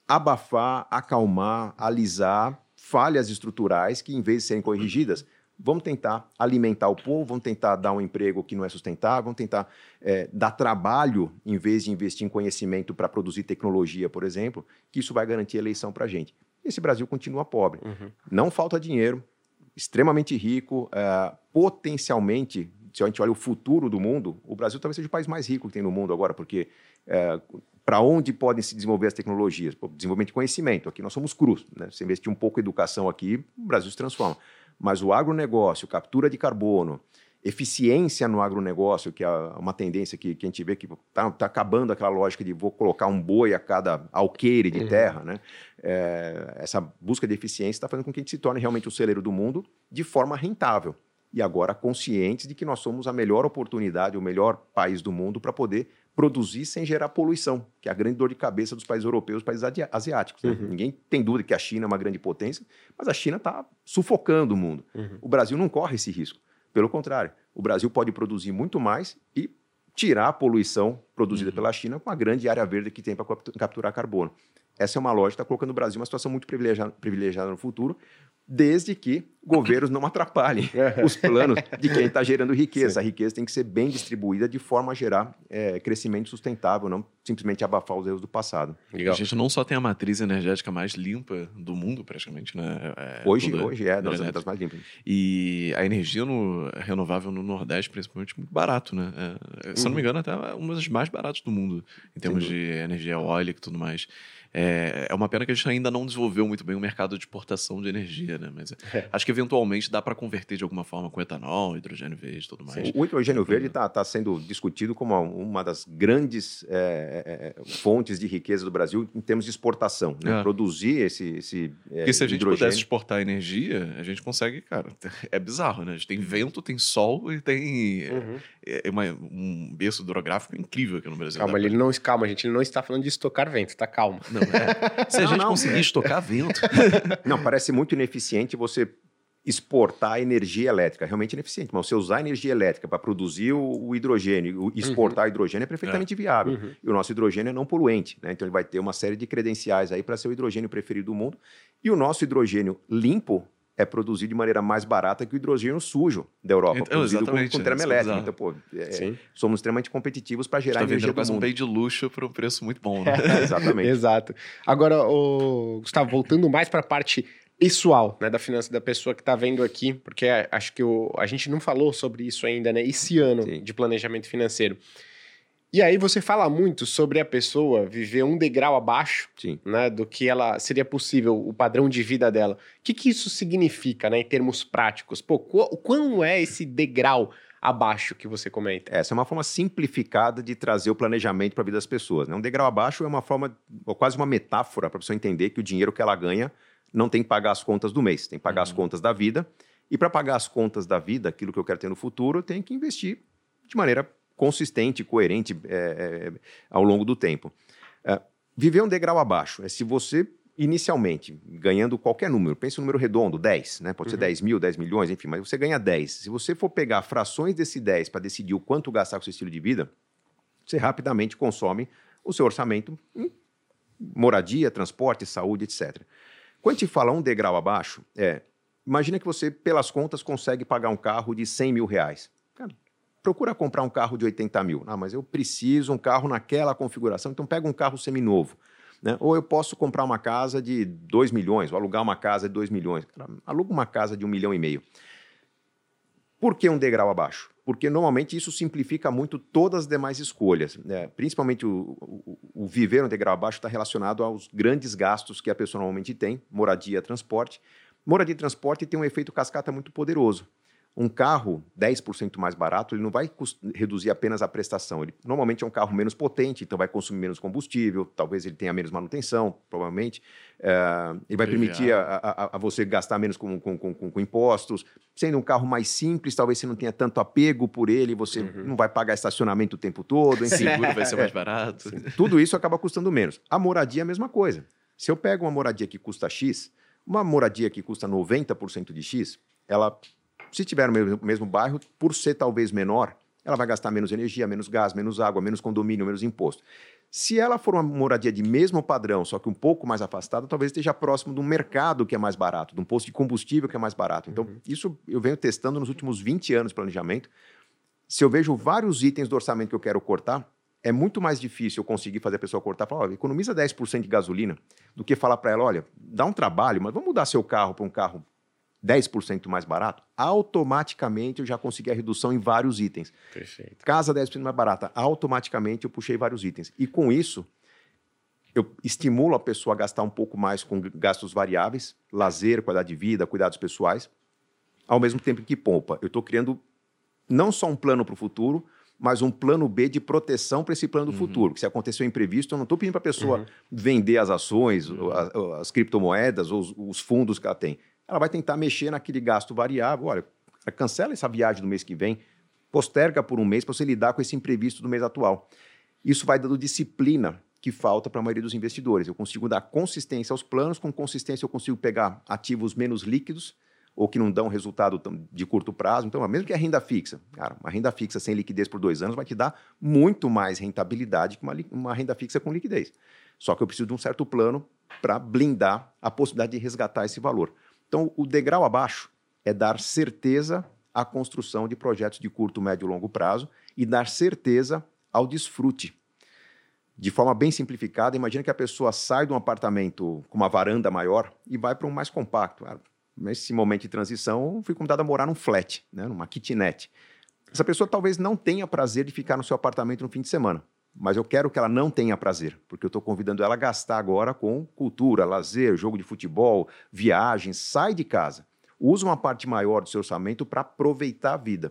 abafar, acalmar, alisar falhas estruturais que, em vez de serem corrigidas, vamos tentar alimentar o povo, vamos tentar dar um emprego que não é sustentável, vamos tentar é, dar trabalho em vez de investir em conhecimento para produzir tecnologia, por exemplo, que isso vai garantir eleição para a gente. Esse Brasil continua pobre. Uhum. Não falta dinheiro, extremamente rico, é, potencialmente se a gente olha o futuro do mundo, o Brasil talvez seja o país mais rico que tem no mundo agora, porque é, para onde podem se desenvolver as tecnologias? Desenvolvimento de conhecimento. Aqui nós somos crus. Né? Se investir um pouco em educação aqui, o Brasil se transforma. Mas o agronegócio, captura de carbono, eficiência no agronegócio, que é uma tendência que, que a gente vê que está tá acabando aquela lógica de vou colocar um boi a cada alqueire de uhum. terra. Né? É, essa busca de eficiência está fazendo com que a gente se torne realmente o celeiro do mundo de forma rentável e agora conscientes de que nós somos a melhor oportunidade, o melhor país do mundo para poder produzir sem gerar poluição, que é a grande dor de cabeça dos países europeus, países asiáticos. Né? Uhum. Ninguém tem dúvida que a China é uma grande potência, mas a China está sufocando o mundo. Uhum. O Brasil não corre esse risco. Pelo contrário, o Brasil pode produzir muito mais e tirar a poluição produzida uhum. pela China com a grande área verde que tem para capturar carbono. Essa é uma lógica que está colocando o Brasil em uma situação muito privilegiada, privilegiada no futuro, desde que governos não atrapalhem é. os planos de quem está gerando riqueza. Sim. A riqueza tem que ser bem distribuída de forma a gerar é, crescimento sustentável, não simplesmente abafar os erros do passado. Legal. A gente não só tem a matriz energética mais limpa do mundo, praticamente, né? É, hoje, hoje é, das, das mais limpas. E a energia no, renovável no Nordeste, principalmente, muito barato, né? É, se uhum. não me uhum. engano, até uma das mais baratas do mundo, em termos de energia eólica e tudo mais. É, é uma pena que a gente ainda não desenvolveu muito bem o mercado de exportação de energia, né? Mas é. acho que eventualmente dá para converter de alguma forma com etanol, hidrogênio verde e tudo mais. Sim. O hidrogênio verde está tá sendo discutido como uma das grandes é, é, é, fontes de riqueza do Brasil em termos de exportação. Né? É. Produzir esse, esse Porque se a gente hidrogênio... pudesse exportar energia, a gente consegue, cara, é bizarro, né? A gente tem vento, tem sol e tem uhum. Uma, um berço hidrográfico incrível aqui no Brasil. Calma, ele não, calma, a gente não está falando de estocar vento, tá calmo. Não, é. Se a gente não, conseguir é. estocar vento. Não, parece muito ineficiente você exportar energia elétrica. Realmente ineficiente, mas você usar energia elétrica para produzir o, o hidrogênio, o exportar uhum. hidrogênio é perfeitamente é. viável. Uhum. E o nosso hidrogênio é não poluente, né? Então ele vai ter uma série de credenciais aí para ser o hidrogênio preferido do mundo. E o nosso hidrogênio limpo é produzido de maneira mais barata que o hidrogênio sujo da Europa, então, produzido com, com termoelétrica. Então, pô, é, somos extremamente competitivos para gerar tá energia quase um bem de luxo por um preço muito bom, né? exatamente. Exato. Agora, o Gustavo, voltando mais para a parte pessoal, né, da finança da pessoa que está vendo aqui, porque acho que o, a gente não falou sobre isso ainda, né, esse ano Sim. de planejamento financeiro. E aí você fala muito sobre a pessoa viver um degrau abaixo né, do que ela seria possível, o padrão de vida dela. O que, que isso significa né, em termos práticos? Pô, qual, é esse degrau abaixo que você comenta? Essa é uma forma simplificada de trazer o planejamento para a vida das pessoas. Né? Um degrau abaixo é uma forma, ou quase uma metáfora para a pessoa entender que o dinheiro que ela ganha não tem que pagar as contas do mês, tem que pagar uhum. as contas da vida. E para pagar as contas da vida, aquilo que eu quero ter no futuro, eu tenho que investir de maneira consistente, coerente é, é, ao longo do tempo. É, viver um degrau abaixo é se você, inicialmente, ganhando qualquer número, pense um número redondo, 10, né? pode uhum. ser 10 mil, 10 milhões, enfim, mas você ganha 10. Se você for pegar frações desse 10 para decidir o quanto gastar com seu estilo de vida, você rapidamente consome o seu orçamento em moradia, transporte, saúde, etc. Quando a gente fala um degrau abaixo, é imagina que você, pelas contas, consegue pagar um carro de 100 mil reais procura comprar um carro de 80 mil. Ah, mas eu preciso um carro naquela configuração, então pega um carro seminovo. Né? Ou eu posso comprar uma casa de 2 milhões, ou alugar uma casa de 2 milhões. Cara, aluga uma casa de 1 um milhão e meio. Por que um degrau abaixo? Porque normalmente isso simplifica muito todas as demais escolhas. Né? Principalmente o, o, o, viver um degrau abaixo está relacionado aos grandes gastos que a pessoa normalmente tem, moradia, transporte. Moradia e transporte tem um efeito cascata muito poderoso. Um carro 10% mais barato, ele não vai reduzir apenas a prestação. Ele normalmente é um carro menos potente, então vai consumir menos combustível, talvez ele tenha menos manutenção, provavelmente. É, ele vai permitir a, a, a, você gastar menos com, com, com, com, impostos. Sendo um carro mais simples, talvez você não tenha tanto apego por ele, você uhum. não vai pagar estacionamento o tempo todo. Enfim. Seguro vai ser mais barato. Tudo isso acaba custando menos. A moradia é a mesma coisa. Se eu pego uma moradia que custa X, uma moradia que custa 90% de X, ela se tiver no mesmo, mesmo bairro, por ser talvez menor, ela vai gastar menos energia, menos gás, menos água, menos condomínio, menos imposto. Se ela for uma moradia de mesmo padrão, só que um pouco mais afastada, talvez esteja próximo de um mercado que é mais barato, de um posto de combustível que é mais barato. Então, uhum. isso eu venho testando nos últimos 20 anos de planejamento. Se eu vejo vários itens do orçamento que eu quero cortar, é muito mais difícil eu conseguir fazer a pessoa cortar e falar, olha, economiza 10% de gasolina, do que falar para ela, olha, dá um trabalho, mas vamos mudar seu carro para um carro 10% mais barato, automaticamente eu já consegui a redução em vários itens. Perfeito. Casa 10% mais barata, automaticamente eu puxei vários itens. E com isso, eu estimulo a pessoa a gastar um pouco mais com gastos variáveis, lazer, qualidade de vida, cuidados pessoais, ao mesmo tempo que poupa. Eu estou criando não só um plano para o futuro, mas um plano B de proteção para esse plano do uhum. futuro. Que se acontecer um imprevisto, eu não estou pedindo para a pessoa uhum. vender as ações, uhum. as, as, criptomoedas ou os, os fundos que ela tem ela vai tentar mexer naquele gasto variável. Olha, cancela essa viagem do mês que vem, posterga por um mês para você lidar com esse imprevisto do mês atual. Isso vai dando disciplina que falta para a maioria dos investidores. Eu consigo dar consistência aos planos, com consistência eu consigo pegar ativos menos líquidos ou que não dão resultado de curto prazo. Então, mesmo que a renda fixa, cara, uma renda fixa sem liquidez por dois anos vai te dar muito mais rentabilidade que uma, uma renda fixa com liquidez. Só que eu preciso de um certo plano para blindar a possibilidade de resgatar esse valor. Então, o degrau abaixo é dar certeza à construção de projetos de curto, médio e longo prazo e dar certeza ao desfrute. De forma bem simplificada, imagine que a pessoa sai de um apartamento com uma varanda maior e vai para um mais compacto. Ah, nesse momento de transição, fui convidado a morar num flat, né, numa kitnet. Essa pessoa talvez não tenha prazer de ficar no seu apartamento no fim de semana. Mas eu quero que ela não tenha prazer, porque eu estou convidando ela a gastar agora com cultura, lazer, jogo de futebol, viagem, sai de casa. Usa uma parte maior do seu orçamento para aproveitar a vida.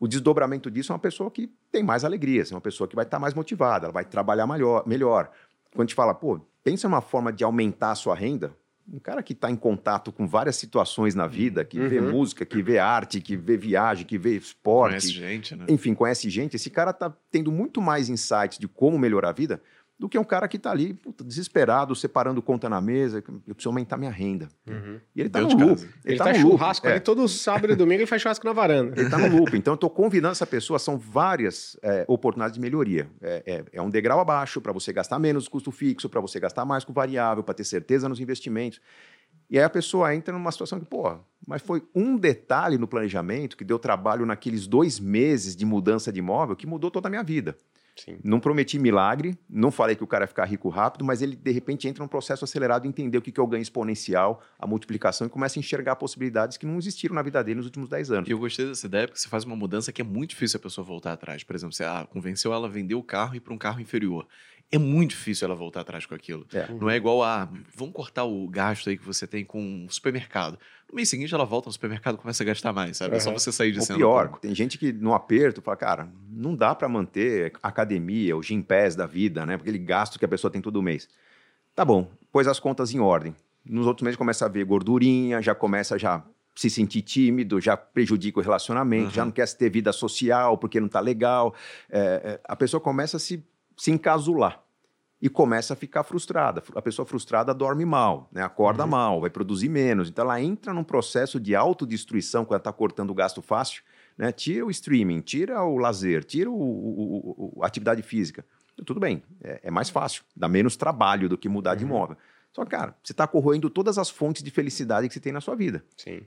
O desdobramento disso é uma pessoa que tem mais alegria, é uma pessoa que vai estar tá mais motivada, ela vai trabalhar melhor. melhor. Quando a gente fala, pô, pensa uma forma de aumentar a sua renda, um cara que está em contato com várias situações na vida, que uhum. vê música, que vê arte, que vê viagem, que vê esporte. Conhece gente, né? Enfim, conhece gente. Esse cara está tendo muito mais insights de como melhorar a vida do que um cara que está ali puta, desesperado, separando conta na mesa, eu preciso aumentar minha renda. Uhum. E ele está no loop. Ele, ele tá, tá no churrasco loop. ali é. todo sábado e domingo ele faz churrasco na varanda. Ele está no loop. Então eu estou convidando essa pessoa, são várias é, oportunidades de melhoria. É, é, é um degrau abaixo para você gastar menos custo fixo, para você gastar mais com variável, para ter certeza nos investimentos. E aí a pessoa entra numa situação que, pô, mas foi um detalhe no planejamento que deu trabalho naqueles dois meses de mudança de imóvel que mudou toda a minha vida. Sim. Não prometi milagre, não falei que o cara ia ficar rico rápido, mas ele de repente entra num processo acelerado e entender o que é o ganho exponencial, a multiplicação e começa a enxergar possibilidades que não existiram na vida dele nos últimos 10 anos. E eu gostei dessa ideia porque você faz uma mudança que é muito difícil a pessoa voltar atrás. Por exemplo, você ah, convenceu ela a vender o carro e ir para um carro inferior é muito difícil ela voltar atrás com aquilo. É. Não é igual a, vamos cortar o gasto aí que você tem com o supermercado. No mês seguinte ela volta no supermercado e começa a gastar mais, sabe? É só você sair de cena. pior, tem gente que no aperto fala, cara, não dá para manter academia, o gym pass da vida, né? Porque aquele gasto que a pessoa tem todo mês. Tá bom, pôs as contas em ordem. Nos outros meses começa a ver gordurinha, já começa já se sentir tímido, já prejudica o relacionamento, uhum. já não quer ter vida social porque não tá legal. É, é, a pessoa começa a se se encasular e começa a ficar frustrada. A pessoa frustrada dorme mal, né? acorda uhum. mal, vai produzir menos. Então ela entra num processo de autodestruição quando ela está cortando o gasto fácil. Né? Tira o streaming, tira o lazer, tira a atividade física. Tudo bem, é, é, mais fácil, dá menos trabalho do que mudar uhum. de imóvel. Só cara, você está corroendo todas as fontes de felicidade que você tem na sua vida. Sim.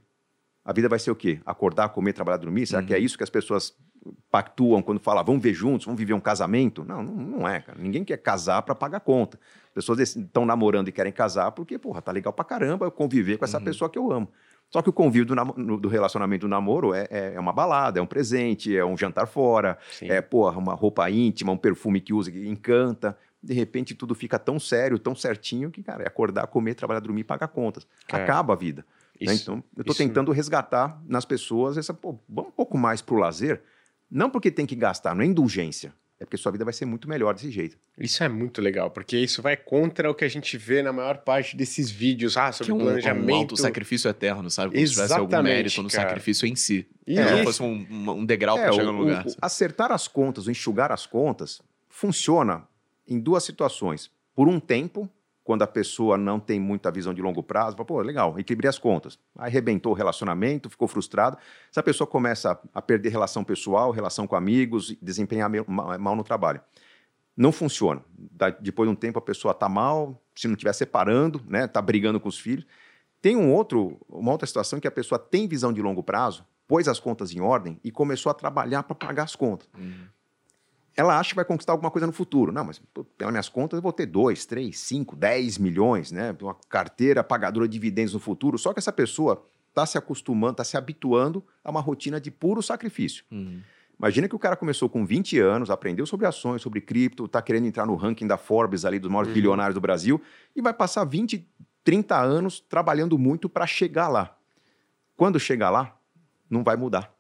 A vida vai ser o quê? Acordar, comer, trabalhar, dormir? Será uhum. que é uhum. isso que as pessoas pactuam quando falam, vamos ver juntos, vamos viver um casamento? Não, não, não é, cara. Ninguém quer casar para pagar conta. Pessoas estão namorando e querem casar porque, porra, tá legal pra caramba eu conviver com essa uhum. pessoa que eu amo. Só que o convívio do, do relacionamento do namoro é, é, é, uma balada, é um presente, é um jantar fora, Sim. é, porra, uma roupa íntima, um perfume que usa que encanta. De repente tudo fica tão sério, tão certinho que, cara, é acordar, comer, trabalhar, dormir e pagar contas. É. Acaba a vida. Né? Então, eu estou tentando resgatar nas pessoas essa, pô, vamos um pouco mais para o lazer, não porque tem que gastar, não é indulgência. É porque sua vida vai ser muito melhor desse jeito. Isso é muito legal, porque isso vai contra o que a gente vê na maior parte desses vídeos ah, sobre que um, planejamento. Um sacrifício eterno, sabe? Como Exatamente, se tivesse algum mérito no cara. sacrifício em si. E é, como fosse um, um degrau é, para chegar no lugar. O, acertar as contas, o enxugar as contas, funciona em duas situações. Por um tempo, quando a pessoa não tem muita visão de longo prazo, fala, pô, legal, equilibrei as contas. Aí arrebentou o relacionamento, ficou frustrado. Essa pessoa começa a perder relação pessoal, relação com amigos, desempenhar mal no trabalho. Não funciona. Depois de um tempo a pessoa está mal, se não estiver separando, né, está brigando com os filhos. Tem um outro, uma outra situação que a pessoa tem visão de longo prazo, pôs as contas em ordem e começou a trabalhar para pagar as contas. Uhum ela acha que vai conquistar alguma coisa no futuro. Não, mas pelas minhas contas eu vou ter 2, 3, 5, 10 milhões, né? Uma carteira pagadora de dividendos no futuro. Só que essa pessoa está se acostumando, está se habituando a uma rotina de puro sacrifício. Uhum. Imagina que o cara começou com 20 anos, aprendeu sobre ações, sobre cripto, está querendo entrar no ranking da Forbes ali dos maiores uhum. bilionários do Brasil e vai passar 20, 30 anos trabalhando muito para chegar lá. Quando chegar lá, não vai mudar.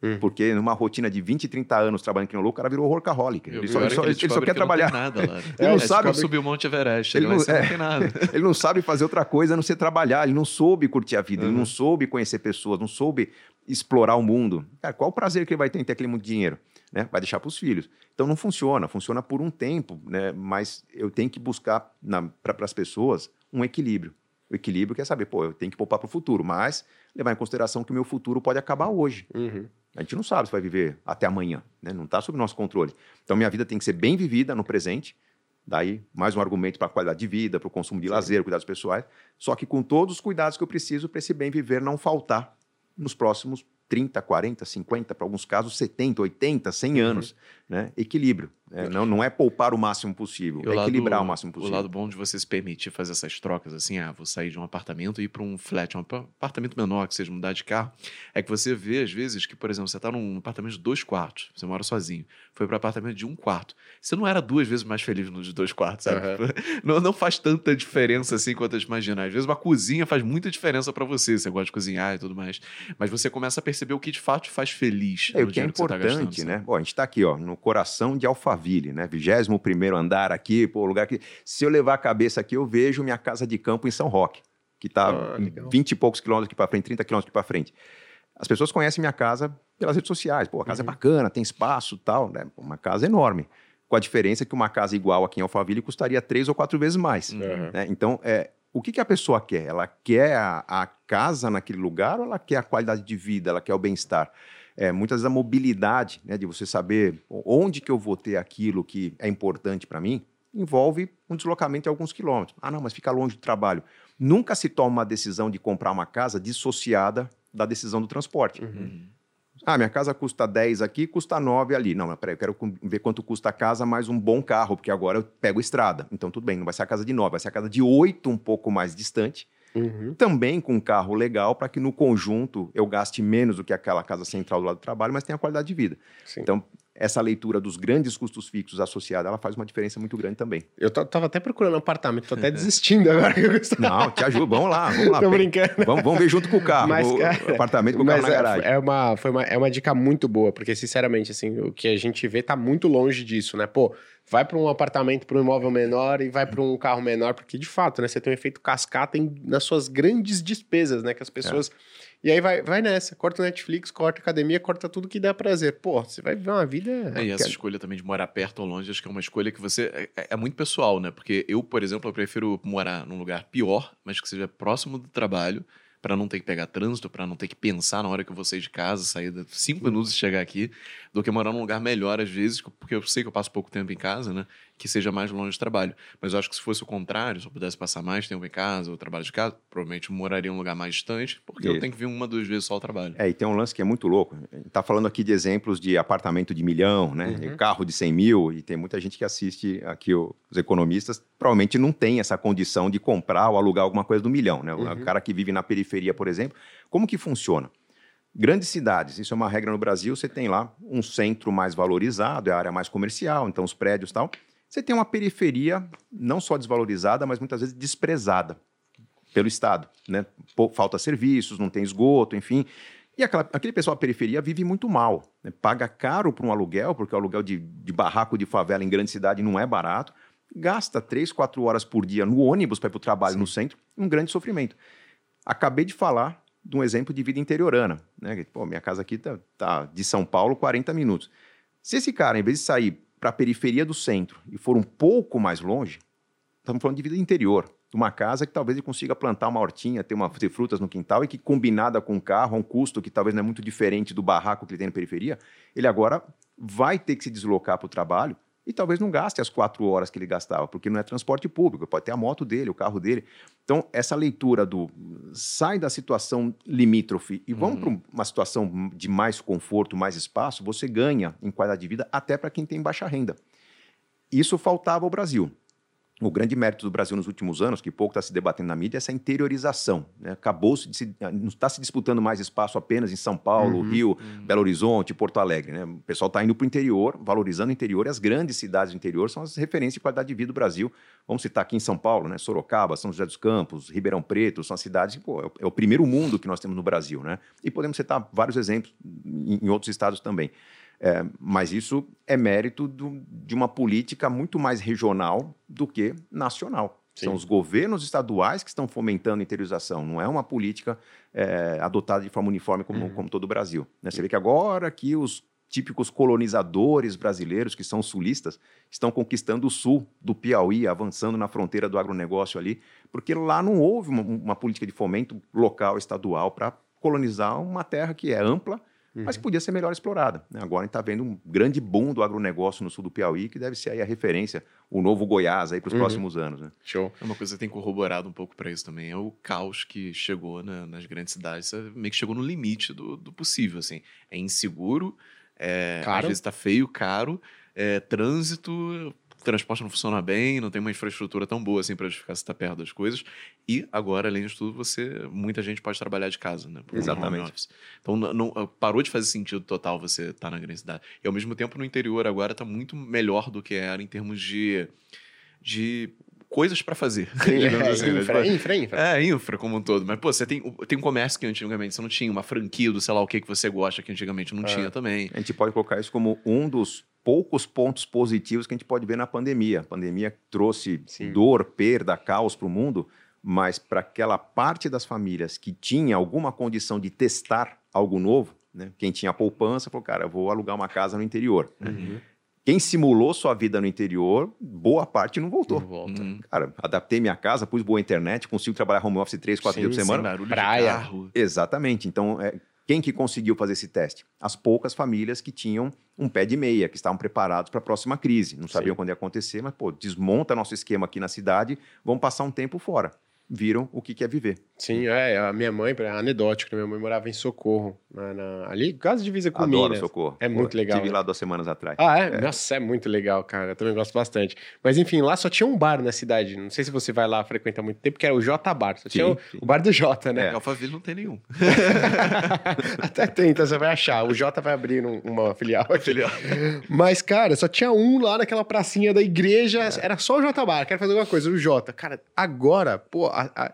Hum. Porque numa rotina de 20, 30 anos trabalhando aqui no louco, o cara virou workaholic. Ele só, ele só, ele só quer trabalhar. Não nada lá. ele é, não sabe subir o Monte Everest. Ele, ele não, é, não nada. ele não sabe fazer outra coisa a não ser trabalhar. Ele não soube curtir a vida. Uhum. Ele não uhum. soube conhecer pessoas. Não soube explorar o mundo. Cara, qual o prazer que ele vai ter em ter aquele muito dinheiro? Né? Vai deixar para os filhos. Então não funciona. Funciona por um tempo, né? mas eu tenho que buscar para as pessoas um equilíbrio. O equilíbrio quer saber, pô, eu tenho que poupar para o futuro, mas levar em consideração que o meu futuro pode acabar hoje. Uhum. A gente não sabe se vai viver até amanhã, né? não está sob nosso controle. Então, minha vida tem que ser bem vivida no presente. Daí, mais um argumento para a qualidade de vida, para o consumo de Sim. lazer, cuidados pessoais. Só que com todos os cuidados que eu preciso para esse bem viver não faltar nos próximos 30, 40, 50, para alguns casos 70, 80, 100 anos. Né? Equilíbrio. É, não, não é poupar o máximo possível, é equilibrar o máximo possível. O lado bom de você se permitir fazer essas trocas, assim, ah, vou sair de um apartamento e ir para um flat, um apartamento menor, que seja mudar de carro, é que você vê, às vezes, que, por exemplo, você está num apartamento de dois quartos, você mora sozinho, foi para um apartamento de um quarto. Você não era duas vezes mais feliz no de dois quartos, sabe? Uhum. Não, não faz tanta diferença assim quanto a gente imaginar. Às vezes uma cozinha faz muita diferença para você, você gosta de cozinhar e tudo mais. Mas você começa a perceber o que de fato faz feliz. É, o que é importante, tá gastando, né? Bom, a gente está aqui, ó, no coração de Alphaville, né? 21 primeiro andar aqui, pô, lugar que. Se eu levar a cabeça aqui, eu vejo minha casa de campo em São Roque, que está ah, 20 e poucos quilômetros aqui para frente, 30 quilômetros aqui para frente. As pessoas conhecem minha casa pelas redes sociais. Pô, a casa é uhum. é bacana, tem espaço tal, né? Uma casa enorme. Com a diferença que uma casa igual aqui em Alphaville custaria três ou quatro vezes mais. Uhum. Né? Então, é, o que, que a pessoa quer? Ela quer a, a, casa naquele lugar ou ela quer a qualidade de vida, ela quer o bem-estar? É, muitas vezes a mobilidade, né, de você saber onde que eu vou ter aquilo que é importante para mim, envolve um deslocamento de alguns quilômetros. Ah, não, mas fica longe do trabalho. Nunca se toma uma decisão de comprar uma casa dissociada da decisão do transporte. Uhum. Ah, minha casa custa 10 aqui, custa 9 ali. Não, mas peraí, eu quero ver quanto custa a casa mais um bom carro, porque agora eu pego estrada. Então, tudo bem, não vai ser a casa de 9, vai ser a casa de 8, um pouco mais distante. Uhum. Também com um carro legal, para que no conjunto eu gaste menos do que aquela casa central do lado do trabalho, mas tenha qualidade de vida. Sim. Então, essa leitura dos grandes custos fixos associada, ela faz uma diferença muito grande também. Eu tava até procurando um apartamento, tô até desistindo agora. Não, te ajudo, vamos lá, vamos lá. Tô brincando. Vamos, vamos ver junto com o carro, mas, o apartamento com o carro na é, garagem. É uma, foi uma, é uma dica muito boa, porque sinceramente, assim, o que a gente vê tá muito longe disso, né? Pô, vai para um apartamento, para um imóvel menor e vai para um carro menor, porque de fato, né, você tem um efeito cascata em, nas suas grandes despesas, né, que as pessoas... É e aí vai, vai nessa, corta o Netflix, corta a academia, corta tudo que dá prazer. Pô, você vai viver uma vida. É, e essa escolha também de morar perto ou longe, acho que é uma escolha que você. É, é, é, muito pessoal, né? Porque eu, por exemplo, eu prefiro morar num lugar pior, mas que seja próximo do trabalho, para não ter que pegar trânsito, para não ter que pensar na hora que eu vou sair de casa, sair de cinco minutos e chegar aqui, do que morar num lugar melhor às vezes, porque eu sei que eu passo pouco tempo em casa, né? Que seja mais longe do trabalho. Mas eu acho que se fosse o contrário, se eu pudesse passar mais tempo em casa ou trabalho de casa, provavelmente eu moraria em um lugar mais distante, porque eu tenho que vir uma, duas vezes só ao trabalho. É, e tem um lance que é muito louco. Tá falando aqui de exemplos de apartamento de milhão, né? Uhum. Carro de 100 mil, e tem muita gente que assiste aqui, os economistas, provavelmente não tem essa condição de comprar ou alugar alguma coisa do milhão, né? Uhum. O cara que vive na periferia, por exemplo, como que funciona? Grandes cidades, isso é uma regra no Brasil, você tem lá um centro mais valorizado, é a área mais comercial, então os prédios e tal. Você tem uma periferia não só desvalorizada, mas muitas vezes desprezada pelo Estado. Né? Falta serviços, não tem esgoto, enfim. E aquela, aquele pessoal da periferia vive muito mal. Né? Paga caro para um aluguel, porque o aluguel de, de barraco de favela em grande cidade não é barato. Gasta três, quatro horas por dia no ônibus para ir para o trabalho Sim. no centro, um grande sofrimento. Acabei de falar de um exemplo de vida interiorana. Né? Pô, minha casa aqui tá, tá de São Paulo 40 minutos. Se esse cara, em vez de sair para a periferia do centro e for um pouco mais longe, estamos falando de vida interior, de uma casa que talvez ele consiga plantar uma hortinha, ter, uma, ter frutas no quintal e que combinada com o carro, a um custo que talvez não é muito diferente do barraco que ele tem na periferia, ele agora vai ter que se deslocar para o trabalho e talvez não gaste as quatro horas que ele gastava, porque não é transporte público, pode ter a moto dele, o carro dele. Então, essa leitura do sai da situação limítrofe e vamos uhum. para uma situação de mais conforto, mais espaço, você ganha em qualidade de vida até para quem tem baixa renda. Isso faltava ao Brasil o grande mérito do Brasil nos últimos anos, que pouco está se debatendo na mídia, é essa interiorização. Né? Acabou se, se não está se disputando mais espaço apenas em São Paulo, uhum, Rio, uhum. Belo Horizonte, Porto Alegre. Né? O pessoal está indo para o interior, valorizando o interior, e as grandes cidades do interior são as referências de qualidade de vida do Brasil. Vamos citar aqui em São Paulo, né? Sorocaba, São José dos Campos, Ribeirão Preto, são as cidades que pô, é o primeiro mundo que nós temos no Brasil. Né? E podemos citar vários exemplos em, em outros estados também. É, mas isso é mérito do, de uma política muito mais regional do que nacional. Sim. São os governos estaduais que estão fomentando a interiorização, não é uma política é, adotada de forma uniforme como, uhum. como todo o Brasil. Né? Você vê que agora que os típicos colonizadores brasileiros, que são sulistas, estão conquistando o sul do Piauí, avançando na fronteira do agronegócio ali, porque lá não houve uma, uma política de fomento local, estadual, para colonizar uma terra que é ampla uhum. mas podia ser melhor explorada. Né? Agora a gente está vendo um grande boom do agronegócio no sul do Piauí, que deve ser aí a referência, o novo Goiás aí para os uhum. próximos anos. Né? Show. É uma coisa que tem corroborado um pouco para isso também, é o caos que chegou né, nas grandes cidades, é meio que chegou no limite do, do possível, assim. É inseguro, é, às vezes está feio, caro, é, trânsito, transporte não funciona bem, não tem uma infraestrutura tão boa assim para ficar se estar perto das coisas. E agora, além de tudo, você muita gente pode trabalhar de casa, né? Exatamente. Então não, não, parou de fazer sentido total você estar tá na grande cidade. E ao mesmo tempo no interior agora está muito melhor do que era em termos de de coisas para fazer. É, assim, né? infra, né? infra, infra. É, infra como um todo. Mas, pô, você tem, tem um comércio que antigamente você não tinha, uma franquia do sei lá o que que você gosta que antigamente não é. tinha também. A gente pode colocar isso como um dos poucos pontos positivos que a gente pode ver na pandemia. A pandemia trouxe Sim. dor, perda, caos para o mundo, mas para aquela parte das famílias que tinha alguma condição de testar algo novo, né? quem tinha poupança falou, cara, eu vou alugar uma casa no interior. Uhum. Quem simulou sua vida no interior, boa parte não voltou. Não volta. Hum. Cara, adaptei minha casa, pus boa internet, consigo trabalhar home office três, quatro dias por semana. Barulho Praia. Exatamente. Então, é, quem que conseguiu fazer esse teste? As poucas famílias que tinham um pé de meia, que estavam preparados para a próxima crise. Não sabiam Sim. quando ia acontecer, mas, pô, desmonta nosso esquema aqui na cidade, vamos passar um tempo fora viram o que, que é viver. Sim, é. A minha mãe, é anedótico, né? minha mãe morava em Socorro, na, na, ali, quase divisa com Adoro Minas. Socorro. É muito legal. Estive lá duas semanas atrás. Ah, é? é? Nossa, é muito legal, cara. Eu também gosto bastante. Mas enfim, lá só tinha um bar na cidade. Não sei se você vai lá frequenta muito tempo, que era o J Bar. Só tinha sim, o, sim. o, bar do J, né? É. Alphaville não tem nenhum. Até tem, então você vai achar. O J vai abrir um, uma filial. filial. Mas, cara, só tinha um lá naquela pracinha da igreja. É. Era só o J Bar. Quero fazer alguma coisa, o J. Cara, agora, pô, a, a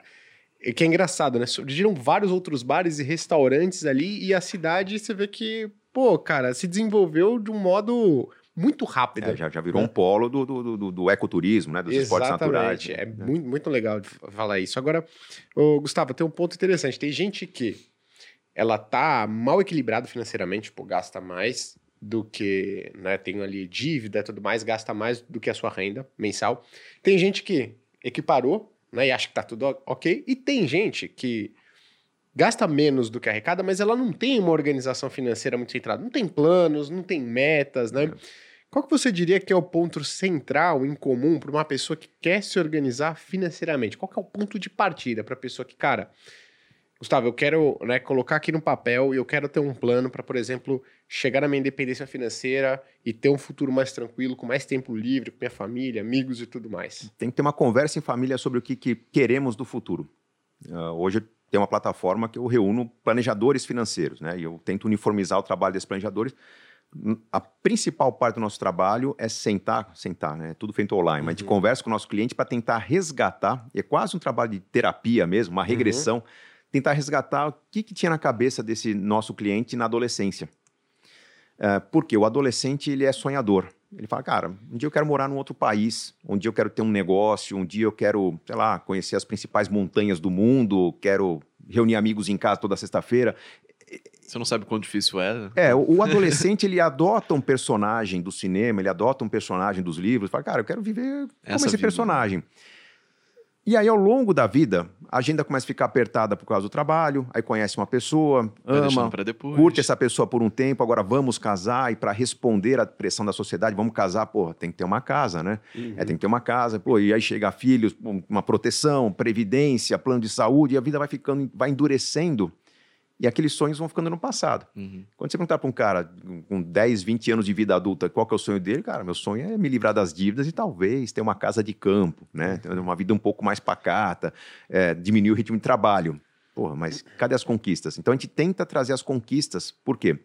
que é engraçado, né? Surgiram vários outros bares e restaurantes ali e a cidade você vê que, pô, cara, se desenvolveu de um modo muito rápido. É, já, já virou né? um polo do, do, do, do ecoturismo, né? Dos Exatamente. esportes naturais. É né? muito, muito legal falar isso. Agora, ô, Gustavo, tem um ponto interessante. Tem gente que ela tá mal equilibrada financeiramente, tipo, gasta mais do que, né, tem ali dívida e tudo mais, gasta mais do que a sua renda mensal. Tem gente que equiparou né? E acha que tá tudo ok. E tem gente que gasta menos do que arrecada, mas ela não tem uma organização financeira muito centrada. Não tem planos, não tem metas, né? É. Qual que você diria que é o ponto central em comum para uma pessoa que quer se organizar financeiramente? Qual que é o ponto de partida para a pessoa que, cara, Gustavo, eu quero né, colocar aqui no papel e eu quero ter um plano para, por exemplo, chegar na minha independência financeira e ter um futuro mais tranquilo, com mais tempo livre, com minha família, amigos e tudo mais. Tem que ter uma conversa em família sobre o que, que queremos do futuro. Uh, hoje tem uma plataforma que eu reúno planejadores financeiros, né? E eu tento uniformizar o trabalho desses planejadores. A principal parte do nosso trabalho é sentar, sentar, né? Tudo feito online, uhum. mas uhum. conversa com o nosso cliente para tentar resgatar, é quase um trabalho de terapia mesmo, uma regressão. Uhum tentar resgatar o que, que tinha na cabeça desse nosso cliente na adolescência. É, porque o adolescente ele é sonhador. Ele fala, cara, um dia eu quero morar num outro país, um dia eu quero ter um negócio, um dia eu quero, sei lá, conhecer as principais montanhas do mundo, quero reunir amigos em casa toda sexta-feira. Você não sabe quão difícil é? É, o, o adolescente ele adota um personagem do cinema, ele adota um personagem dos livros, fala, cara, eu quero viver Essa como esse vida. personagem. E aí, ao longo da vida, a agenda começa a ficar apertada por causa do trabalho, aí conhece uma pessoa, ama, curte essa pessoa por um tempo, agora vamos casar, e para responder à pressão da sociedade, vamos casar, pô, tem que ter uma casa, né? Uhum. É, tem que ter uma casa, pô, e aí chega filhos, uma proteção, previdência, plano de saúde, e a vida vai ficando, vai endurecendo e aqueles sonhos vão ficando no passado. Uhum. Quando você perguntar para um cara com 10, 20 anos de vida adulta qual que é o sonho dele, cara, meu sonho é me livrar das dívidas e talvez ter uma casa de campo, né? Ter uma vida um pouco mais pacata, é, diminuir o ritmo de trabalho. Porra, mas cadê as conquistas? Então a gente tenta trazer as conquistas, por quê?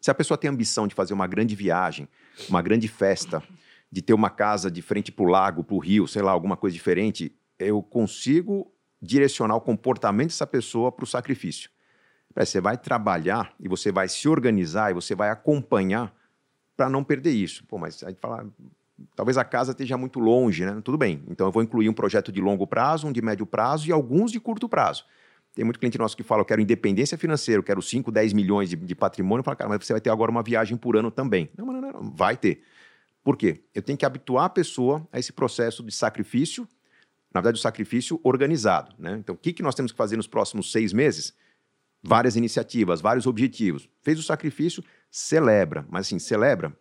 Se a pessoa tem a ambição de fazer uma grande viagem, uma grande festa, de ter uma casa de frente para o lago, para o rio, sei lá, alguma coisa diferente, eu consigo direcionar o comportamento dessa pessoa para o sacrifício. Você vai trabalhar e você vai se organizar e você vai acompanhar para não perder isso. Pô, mas a gente fala, talvez a casa esteja muito longe, né? Tudo bem. Então eu vou incluir um projeto de longo prazo, um de médio prazo e alguns de curto prazo. Tem muito cliente nosso que fala, eu quero independência financeira, eu quero 5, 10 milhões de, de patrimônio. Fala, cara, mas você vai ter agora uma viagem por ano também. Não, não, não, não, vai ter. Por quê? Eu tenho que habituar a pessoa a esse processo de sacrifício, na verdade, o sacrifício organizado. Né? Então, o que, que nós temos que fazer nos próximos seis meses? Várias iniciativas, vários objetivos. Fez o sacrifício, celebra. Mas assim, celebra.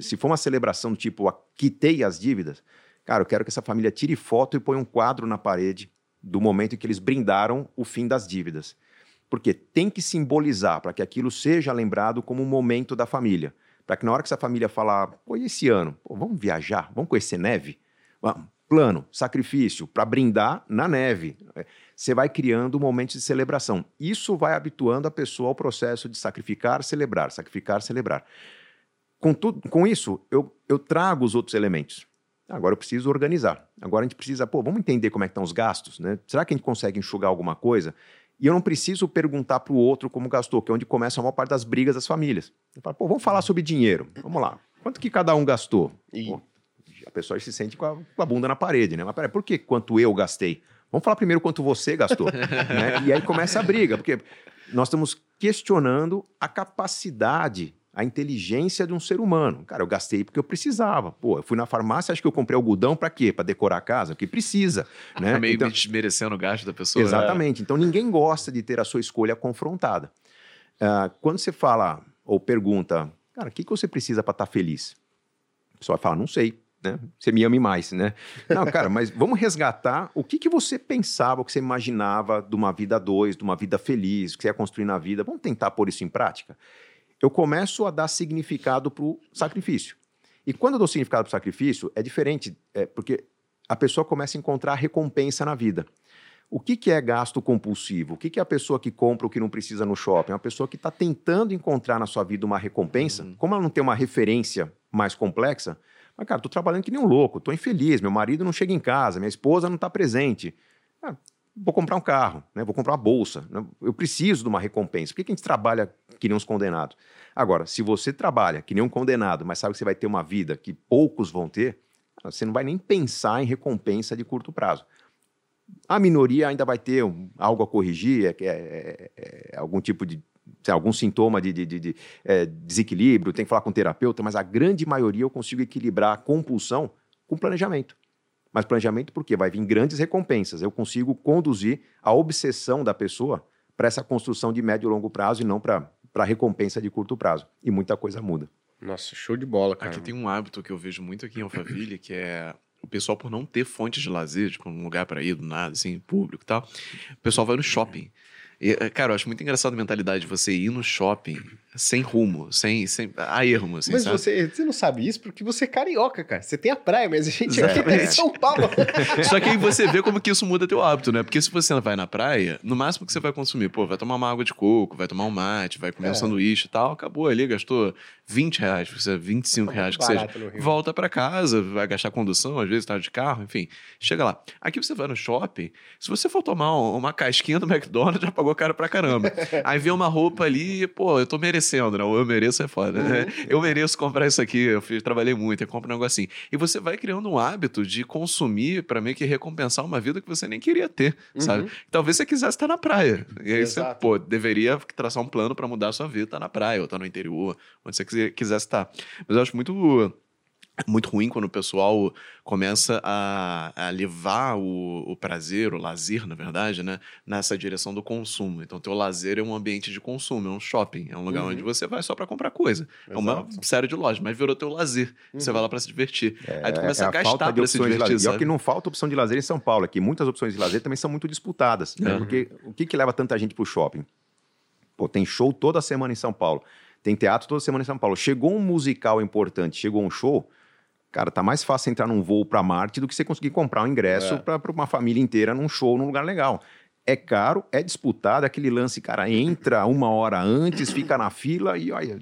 Se for uma celebração do tipo, quitei as dívidas, cara, eu quero que essa família tire foto e ponha um quadro na parede do momento em que eles brindaram o fim das dívidas. Porque tem que simbolizar para que aquilo seja lembrado como um momento da família. para que na hora que essa família falar, pô, e esse ano? Pô, vamos viajar? Vamos conhecer neve? Plano, sacrifício, para brindar na neve. Você vai criando momentos de celebração. Isso vai habituando a pessoa ao processo de sacrificar, celebrar, sacrificar, celebrar. Com, tudo, com isso, eu, eu trago os outros elementos. Agora eu preciso organizar. Agora a gente precisa, pô, vamos entender como é que estão os gastos, né? Será que a gente consegue enxugar alguma coisa? E eu não preciso perguntar para o outro como gastou, que é onde começa a maior parte das brigas das famílias. Eu falo, pô, vamos falar sobre dinheiro. Vamos lá. Quanto que cada um gastou? E... Pô, a pessoa se sente com a, com a, bunda na parede, né? Mas peraí, por que quanto eu gastei? Vamos falar primeiro quanto você gastou. né? E aí começa a briga, porque nós estamos questionando a capacidade a inteligência de um ser humano. Cara, eu gastei porque eu precisava. Pô, eu fui na farmácia, acho que eu comprei algodão para quê? Para decorar a casa? Porque precisa. Né? Meio então, desmerecendo o gasto da pessoa. Né? Exatamente. Né? Então ninguém gosta de ter a sua escolha confrontada. Uh, quando você fala ou pergunta, cara, o que, que você precisa para estar tá feliz? A pessoa vai falar, não sei. Né? Você me ame mais, né? Não, cara, mas vamos resgatar o que, que você pensava, o que você imaginava de uma vida dois, de uma vida feliz, o que você ia construir na vida. Vamos tentar pôr isso em prática? eu começo a dar significado para o sacrifício. E quando eu dou significado para o sacrifício, é diferente, é, porque a pessoa começa a encontrar recompensa na vida. O que, que é gasto compulsivo? O que, que é a pessoa que compra o que não precisa no shopping? É uma pessoa que está tentando encontrar na sua vida uma recompensa. Uhum. Como ela não tem uma referência mais complexa, mas, cara, estou trabalhando que nem um louco, estou infeliz, meu marido não chega em casa, minha esposa não está presente. Ah, vou comprar um carro, né? vou comprar uma bolsa. Né? Eu preciso de uma recompensa. Por que, que a gente trabalha que nem uns condenados? Agora, se você trabalha que nem um condenado, mas sabe que você vai ter uma vida que poucos vão ter, você não vai nem pensar em recompensa de curto prazo. A minoria ainda vai ter algo a corrigir, é, é, é, é algum tipo de sei, algum sintoma de, de, de, de é, desequilíbrio, tem que falar com o terapeuta, mas a grande maioria eu consigo equilibrar a compulsão com planejamento. Mas planejamento porque vai vir grandes recompensas. Eu consigo conduzir a obsessão da pessoa para essa construção de médio e longo prazo e não para recompensa de curto prazo. E muita coisa muda. Nossa, show de bola, cara. Aqui tem um hábito que eu vejo muito aqui em Alphaville, que é o pessoal por não ter fontes de lazer, tipo um lugar para ir do nada, assim, público e tal. O pessoal vai no shopping. E, cara, eu acho muito engraçado a mentalidade de você ir no shopping sem rumo, sem, sem a erro, assim, Mas você, você não sabe isso porque você é carioca, cara. Você tem a praia, mas a gente aqui tá em São Paulo. Só que aí você vê como que isso muda teu hábito, né? Porque se você vai na praia, no máximo que você vai consumir, pô, vai tomar uma água de coco, vai tomar um mate, vai comer é. um sanduíche e tal, acabou ali, gastou 20 reais, 25 reais que seja. Volta para casa, vai gastar condução, às vezes tá de carro, enfim. Chega lá. Aqui você vai no shopping, se você for tomar uma casquinha do McDonald's, já pagou caro pra caramba. aí vê uma roupa ali, pô, eu tô merecendo merecendo, não. Eu mereço é foda. Uhum. Eu mereço comprar isso aqui, eu fiz, trabalhei muito, eu compro um negocinho. E você vai criando um hábito de consumir para meio que recompensar uma vida que você nem queria ter, uhum. sabe? Talvez você quisesse estar na praia. E aí Exato. você, pô, deveria traçar um plano para mudar a sua vida, estar na praia, ou estar no interior, onde você quisesse estar. Mas eu acho muito muito ruim quando o pessoal começa a, a levar o, o, prazer, o lazer, na verdade, né, nessa direção do consumo. Então, teu lazer é um ambiente de consumo, é um shopping, é um lugar uhum. onde você vai só para comprar coisa. Exato. É uma série de lojas, mas virou teu lazer. Uhum. Você vai lá para se divertir. É, Aí tu começa é a, a gastar para se divertir. E é que não falta opção de lazer em São Paulo, aqui muitas opções de lazer também são muito disputadas. Né? Uhum. Porque o que, que leva tanta gente para o shopping? Pô, tem show toda semana em São Paulo. Tem teatro toda semana em São Paulo. Chegou um musical importante, chegou um show, Cara, tá mais fácil entrar num voo para Marte do que você conseguir comprar um ingresso é. para uma família inteira num show, num lugar legal. É caro, é disputado, aquele lance, cara, entra uma hora antes, fica na fila e olha,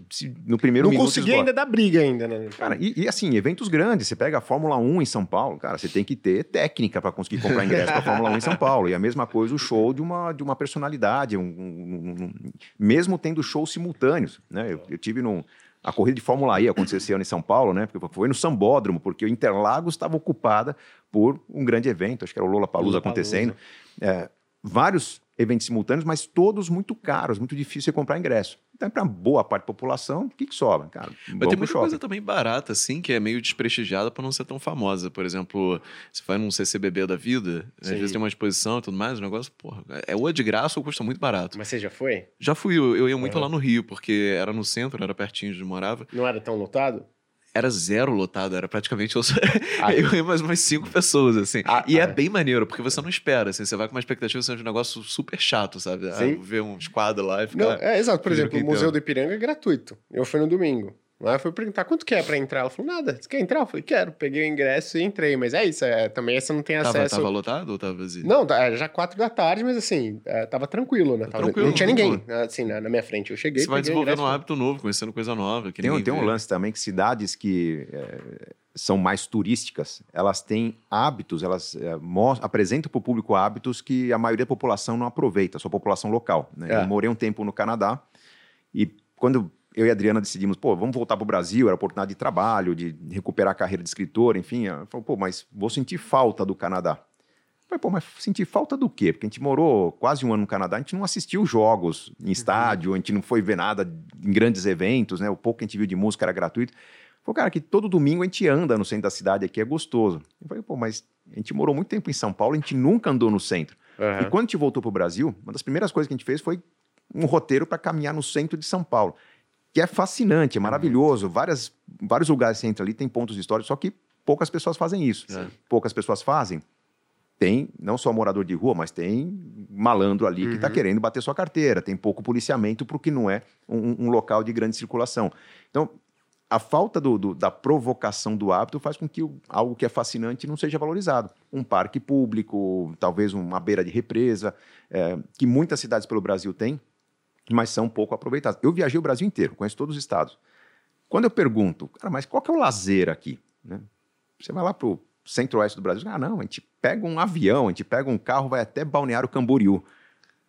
no primeiro Não minuto. Não consegui ainda dar briga ainda, né? Cara, e, e, assim, eventos grandes, você pega a Fórmula 1 em São Paulo, cara, você tem que ter técnica para conseguir comprar ingresso para Fórmula 1 em São Paulo. E a mesma coisa o show de uma, de uma personalidade, um, um, um, mesmo tendo shows simultâneos, né? Eu, eu tive num a corrida de Fórmula E aconteceu esse ano em São Paulo, né? Porque foi no Sambódromo, porque o Interlagos estava ocupada por um grande evento, acho que era o Lola Palusa acontecendo. É, vários eventos simultâneos, mas todos muito caros, muito difícil de comprar ingresso. Então, para boa parte da população, o que, que sobra? Cara, Mas tem muita coisa também barata, assim, que é meio desprestigiada por não ser tão famosa. Por exemplo, você vai num CCBB da vida, Sim. às vezes tem uma exposição e tudo mais, o negócio, porra, é ou é de graça ou custa muito barato. Mas você já foi? Já fui, eu, eu ia muito uhum. lá no Rio, porque era no centro, era pertinho de onde morava. Não era tão lotado? Era zero lotado, era praticamente eu, ah, eu e mais umas cinco pessoas, assim. Ah, e ah, é bem maneiro, porque você não espera, assim, você vai com uma expectativa de um negócio super chato, sabe? Ah, ver uns quadros lá e ficar... Não, é, exato. Por exemplo, o Museu do Ipiranga é gratuito. Eu fui no domingo. Aí eu fui perguntar quanto que é pra entrar. Ela falou, nada, você quer entrar? Eu falei, quero. Peguei o ingresso e entrei. Mas é isso, é, também essa não tem tava, acesso. Tava lotado ou tava vazio? Não, tá, era já quatro da tarde, mas assim, é, tava tranquilo, né? Tava, tranquilo, não tinha ninguém, assim, na, na, minha frente. Eu cheguei. Você vai desenvolvendo um hábito novo, conhecendo coisa nova. tem, um, tem um lance também que cidades que é, são mais turísticas, elas têm hábitos, elas é, apresentam para o público hábitos que a maioria da população não aproveita, a sua população local. Né? É. Eu morei um tempo no Canadá e quando eu e a Adriana decidimos, pô, vamos voltar para o Brasil, era oportunidade de trabalho, de recuperar a carreira de escritor, enfim. Ela falou, pô, mas vou sentir falta do Canadá. Eu falei, pô, mas sentir falta do quê? Porque a gente morou quase um ano no Canadá, a gente não assistiu jogos em estádio, a gente não foi ver nada em grandes eventos, né? O pouco que a gente viu de música era gratuito. Falei, cara, que todo domingo a gente anda no centro da cidade aqui, é gostoso. Eu falei, pô, mas a gente morou muito tempo em São Paulo, a gente nunca andou no centro. Uhum. E quando a gente voltou para o Brasil, uma das primeiras coisas que a gente fez foi um roteiro para caminhar no centro de São Paulo que é fascinante, é maravilhoso. Várias, vários lugares você entra ali tem pontos históricos, só que poucas pessoas fazem isso. É. Poucas pessoas fazem. Tem não só morador de rua, mas tem malandro ali tá uhum. que está querendo bater sua carteira. Tem pouco policiamento porque não é um, um local de grande circulação. Então, a falta do, do, da provocação do hábito faz com que o, algo que é fascinante não seja valorizado. Um parque público, talvez uma beira de represa, é, que muitas cidades pelo Brasil têm, mas são pouco aproveitadas. Eu viajei o Brasil inteiro, conheço todos os estados. Quando eu pergunto, cara, mas qual que é o lazer aqui? Né? Você vai lá para o centro-oeste do Brasil, ah, não, a gente pega um avião, a gente pega um carro, vai até Balneário Camboriú.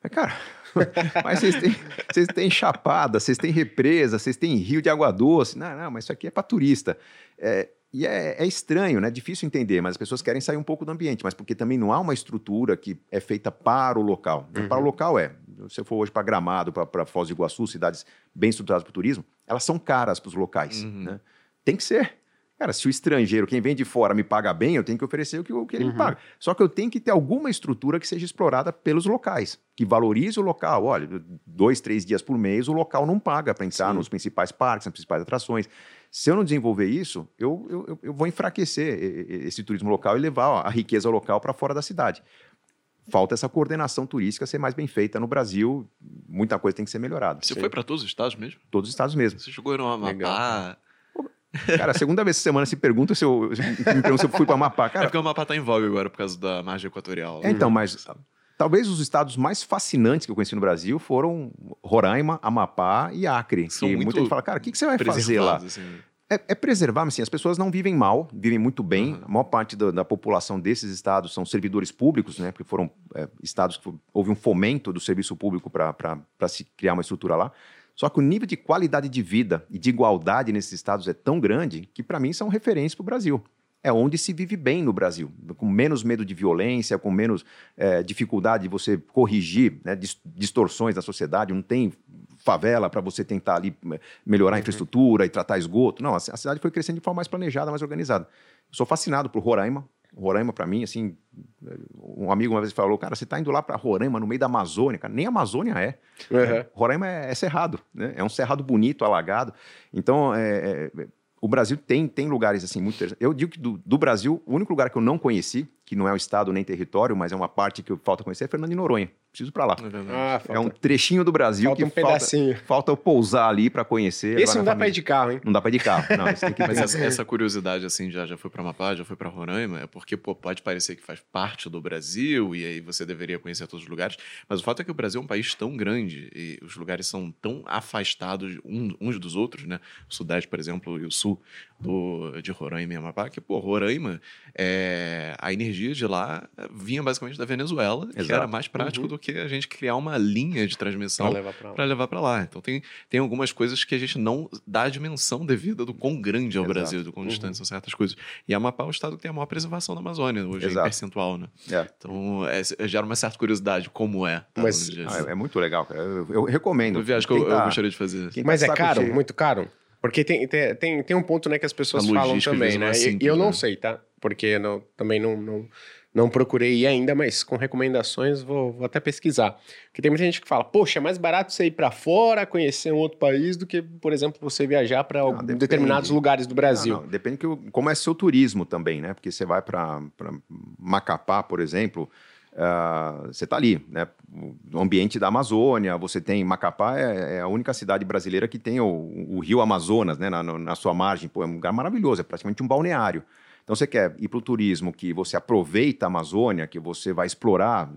Mas, cara, mas vocês têm, vocês têm chapada, vocês têm represa, vocês têm rio de água doce. Não, não, mas isso aqui é para turista. É, e é, é, estranho, né? Difícil entender, mas as pessoas querem sair um pouco do ambiente, mas porque também não há uma estrutura que é feita para o local. Uhum. Para o local é. Se eu for hoje para Gramado, para Foz do Iguaçu, cidades bem estruturadas para o turismo, elas são caras para os locais. Uhum. Né? Tem que ser. Cara, se o estrangeiro, quem vem de fora, me paga bem, eu tenho que oferecer o que, o que ele uhum. me paga. Só que eu tenho que ter alguma estrutura que seja explorada pelos locais, que valorize o local. Olha, dois, três dias por mês, o local não paga para entrar Sim. nos principais parques, nas principais atrações. Se eu não desenvolver isso, eu, eu, eu vou enfraquecer esse turismo local e levar a riqueza local para fora da cidade. Falta essa coordenação turística ser mais bem feita no Brasil. Muita coisa tem que ser melhorada. Você Sim. foi para todos os estados mesmo? Todos os estados mesmo. Você chegou no Amapá? Cara, a segunda vez essa semana se pergunta se eu, me pergunta se eu fui para Amapá. Cara, é porque o Amapá está em voga agora por causa da margem equatorial. É, então, mas talvez os estados mais fascinantes que eu conheci no Brasil foram Roraima, Amapá e Acre. São que muita gente fala, cara, o que, que você vai fazer lá? Assim. É, é, preservar, mas assim, as pessoas não vivem mal, vivem muito bem. Uhum. A maior parte da, da, população desses estados são servidores públicos, né? Porque foram é, estados que houve um fomento do serviço público para se criar uma estrutura lá. Só que o nível de qualidade de vida e de igualdade nesses estados é tão grande que, para mim, são referências para o Brasil. É onde se vive bem no Brasil, com menos medo de violência, com menos é, dificuldade de você corrigir né, distorções da sociedade. Não tem favela para você tentar ali eh, melhorar a infraestrutura e tratar esgoto. Não, a cidade foi crescendo de forma mais planejada, mais organizada. Eu sou fascinado por Roraima. Roraima, para mim, assim, um amigo uma vez falou, cara, você está indo lá para Roraima, no meio da Amazônia, cara, nem Amazônia é. Uhum. Roraima é, é, cerrado, né? É um cerrado bonito, alagado. Então, é, é, o Brasil tem, tem lugares assim muito interessantes. Eu digo que do, do, Brasil, o único lugar que eu não conheci, que não é um estado nem território, mas é uma parte que falta conhecer, é Fernando de Noronha. Preciso para lá. É, ah, é, um trechinho do Brasil falta que um pedacinho. Falta, falta eu pousar ali para conhecer. Esse não dá para ir de carro, hein? Não dá para ir de carro. Não, mas essa, essa, curiosidade assim já já foi para Amapá, já foi para Roraima, é porque pô, pode parecer que faz parte do Brasil e aí você deveria conhecer todos os lugares, mas o fato é que o Brasil é um país tão grande e os lugares são tão afastados uns dos outros, né? O Sudeste, por exemplo, e o Sul do, de Roraima e Amapá, que pô, Roraima, é, a energia de lá vinha basicamente da Venezuela, Exato. que era mais prático uhum. do que a gente criar uma linha de transmissão para levar para lá. lá. Então tem, tem algumas coisas que a gente não dá a dimensão devida do quão grande é o Exato. Brasil, do quão uhum. distante são certas coisas. E Amapá é o estado que tem a maior preservação da Amazônia, hoje Exato. em percentual, né? É. Então é, gera uma certa curiosidade como é. Tá, Mas, ah, é, muito legal, cara. Eu, eu recomendo. viagem que eu, tá, eu, gostaria de fazer. Mas tá é caro, cheio. muito caro? Porque tem, tem, tem, tem, um ponto né, que as pessoas falam também, né? Assim, e, eu não né? sei, tá? Porque não, também não, não, não procurei ir ainda, mas com recomendações vou, vou até pesquisar. Porque tem muita gente que fala, poxa, é mais barato você ir para fora, conhecer um outro país, do que, por exemplo, você viajar para determinados lugares do Brasil. Não, não. Depende que, como é seu turismo também, né? Porque você vai para Macapá, por exemplo, Uh, você está ali, né? O ambiente da Amazônia, você tem Macapá, é, é a única cidade brasileira que tem o, o rio Amazonas, né? Na, na, sua margem. Pô, é um lugar maravilhoso, é praticamente um balneário. Então você quer ir para o turismo que você aproveita a Amazônia, que você vai explorar,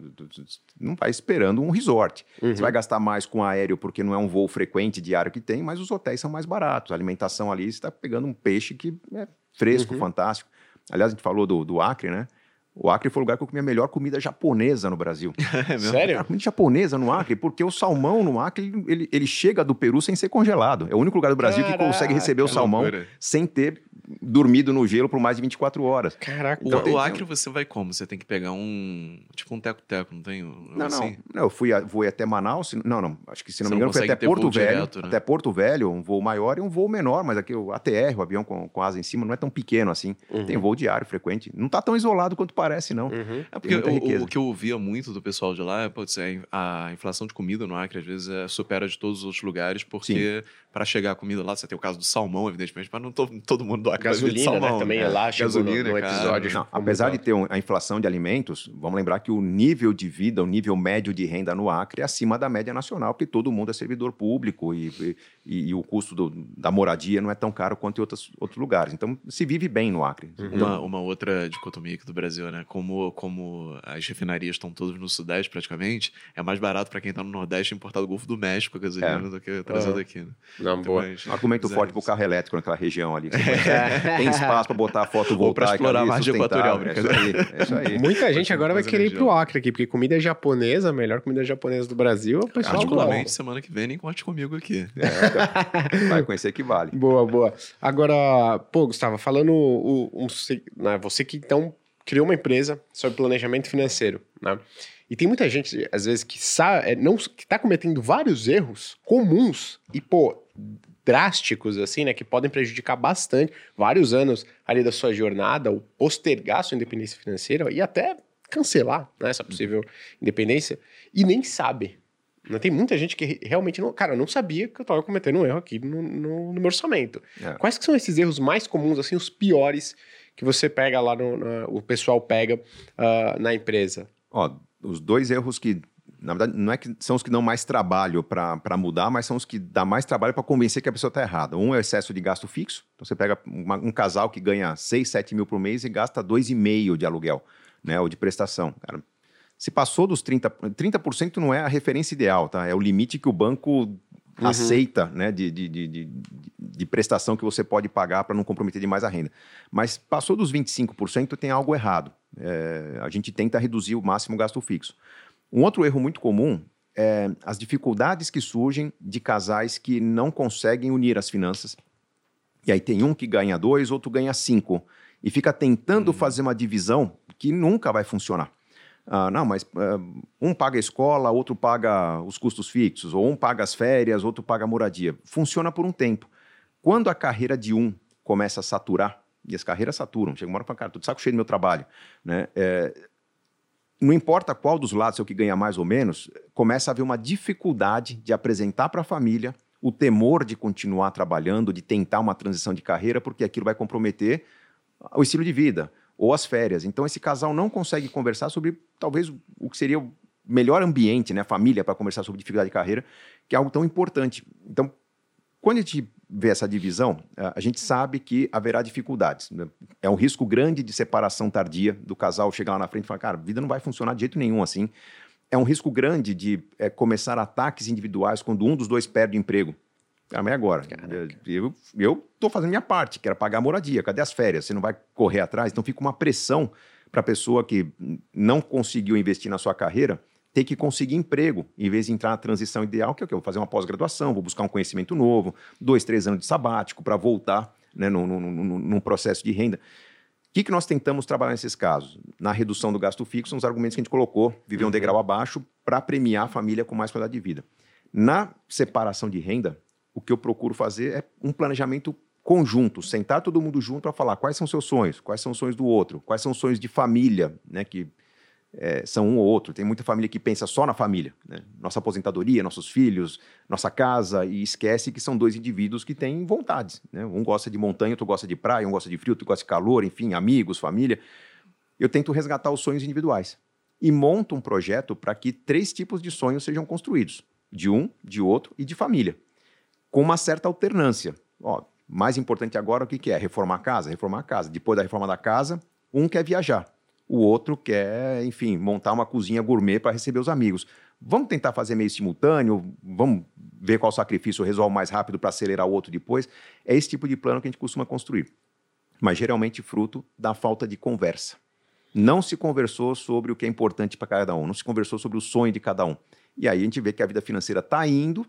não vai esperando um resort. Uhum. Você vai gastar mais com aéreo porque não é um voo frequente diário que tem, mas os hotéis são mais baratos. A alimentação ali, você está pegando um peixe que é fresco, uhum. fantástico. Aliás, a gente falou do, do Acre, né? O Acre foi o lugar que eu comi a melhor comida japonesa no Brasil. É Sério? Cara, comida japonesa no Acre, porque o salmão no Acre, ele, ele chega do Peru sem ser congelado. É o único lugar do Brasil Caraca, que consegue receber o salmão loucura. sem ter dormido no gelo por mais de 24 horas. Caraca. Então, o, o Acre você vai como? Você tem que pegar um. Tipo um teco-teco, não tem? Não, assim? não. Eu fui, vou até Manaus. Não, não. Acho que se não, me engano, foi até Porto Velho. Direto, né? Até Porto Velho, um voo maior e um voo menor, mas aqui o ATR, o avião com, com asa em cima, não é tão pequeno assim. Uhum. Tem voo diário frequente. Não está tão isolado quanto parece, não. Uhum. É porque o, o, que eu ouvia muito do pessoal de lá é, pode ser, a inflação de comida no Acre, às vezes, é, supera de todos os outros lugares, porque para chegar a comida lá, você tem o caso do salmão, evidentemente, mas não todo, todo mundo do Acre Gasolina, salmão. Né? Também é, lá, gasolina, no, no episódio. Não, apesar de ter um, a inflação de alimentos, vamos lembrar que o nível de vida, o nível médio de renda no Acre é acima da média nacional, porque todo mundo é servidor público e, e, e o custo do, da moradia não é tão caro quanto em outros, outros lugares. Então, se vive bem no Acre. Uhum. Uma, uma outra dicotomia aqui do Brasil, né? Como, como as refinarias estão todas no Sudeste, praticamente, é mais barato para quem está no Nordeste importar do Golfo do México a gasolina é. do que trazer uhum. daqui. Né? Não, então, boa. Mas, argumento forte para o carro elétrico naquela região ali. É. Tem espaço para botar fotovoltaica explorar a margem equatorial. É isso aí, é isso aí. Muita gente agora vai querer ir pro Acre aqui, porque comida japonesa, a melhor comida japonesa do Brasil, o pessoal Particularmente, semana que vem, nem conte comigo aqui. É, vai conhecer que vale. Boa, boa. Agora, pô, Gustavo, falando o, um, né, você que então criou uma empresa sobre planejamento financeiro, né? E tem muita gente, às vezes, que sabe, é, não, que tá cometendo vários erros comuns e, pô, drásticos, assim, né, que podem prejudicar bastante vários anos ali da sua jornada, ou postergar sua independência financeira e até cancelar né, essa possível independência, e nem sabe. Não né, tem muita gente que realmente não. Cara, eu não sabia que eu estava cometendo um erro aqui no, no, no meu orçamento. É. Quais que são esses erros mais comuns, assim, os piores que você pega lá no. no o pessoal pega uh, na empresa? Ó, os dois erros que na verdade, não é que são os que dão mais trabalho para mudar, mas são os que dá mais trabalho para convencer que a pessoa está errada. Um é o excesso de gasto fixo. Então, você pega uma, um casal que ganha 6, 7 mil por mês e gasta 2,5 de aluguel, né? Ou de prestação. Cara, se passou dos 30%, 30% não é a referência ideal, tá? É o limite que o banco uhum. aceita, né? De, de, de, de, prestação que você pode pagar para não comprometer demais a renda. Mas passou dos 25%, tem algo errado. É, a gente tenta reduzir o máximo o gasto fixo. Um outro erro muito comum é as dificuldades que surgem de casais que não conseguem unir as finanças. E aí tem um que ganha dois, outro ganha cinco. E fica tentando uhum. fazer uma divisão que nunca vai funcionar. Ah, não, mas uh, um paga a escola, outro paga os custos fixos, ou um paga as férias, outro paga a moradia. Funciona por um tempo. Quando a carreira de um começa a saturar, e as carreiras saturam, chega uma hora fala, cara, tô de saco cheio do meu trabalho, né? É, não importa qual dos lados é o que ganha mais ou menos, começa a haver uma dificuldade de apresentar para a família o temor de continuar trabalhando, de tentar uma transição de carreira, porque aquilo vai comprometer o estilo de vida ou as férias. Então, esse casal não consegue conversar sobre talvez o que seria o melhor ambiente, né, família, para conversar sobre dificuldade de carreira, que é algo tão importante. Então, quando a gente vê essa divisão, a gente sabe que haverá dificuldades. Né? É um risco grande de separação tardia do casal chegar lá na frente e falar, cara, a vida não vai funcionar de jeito nenhum assim. É um risco grande de é, começar ataques individuais quando um dos dois perde o emprego. Ah, mas agora? Eu, eu tô fazendo minha parte, quero pagar a moradia. Cadê as férias? Você não vai correr atrás? Então fica uma pressão para a pessoa que não conseguiu investir na sua carreira ter que conseguir emprego, em vez de entrar na transição ideal, que é o que? Eu vou fazer uma pós-graduação, vou buscar um conhecimento novo, dois, três anos de sabático para voltar né, num, num, num, processo de renda. O que, que nós tentamos trabalhar nesses casos? Na redução do gasto fixo, são os argumentos que a gente colocou, viver um uhum. degrau abaixo, para premiar a família com mais qualidade de vida. Na separação de renda, o que eu procuro fazer é um planejamento conjunto, sentar todo mundo junto para falar quais são seus sonhos, quais são os sonhos do outro, quais são os sonhos de família, né, que é, são um ou outro. Tem muita família que pensa só na família. Né? Nossa aposentadoria, nossos filhos, nossa casa, e esquece que são dois indivíduos que têm vontades. Né? Um gosta de montanha, outro gosta de praia, um gosta de frio, outro gosta de calor, enfim, amigos, família. Eu tento resgatar os sonhos individuais. e monta um projeto para que três tipos de sonhos sejam construídos: de um, de outro e de família, com uma certa alternância. Ó, mais importante agora o que, que é? Reformar a casa? Reformar a casa. Depois da reforma da casa, um quer viajar, o outro quer, enfim, montar uma cozinha gourmet para receber os amigos. Vamos tentar fazer meio simultâneo, vamos ver qual sacrifício resolve mais rápido para acelerar o outro depois. É esse tipo de plano que a gente costuma construir. Mas geralmente fruto da falta de conversa. Não se conversou sobre o que é importante para cada um, não se conversou sobre o sonho de cada um. E aí a gente vê que a vida financeira está indo,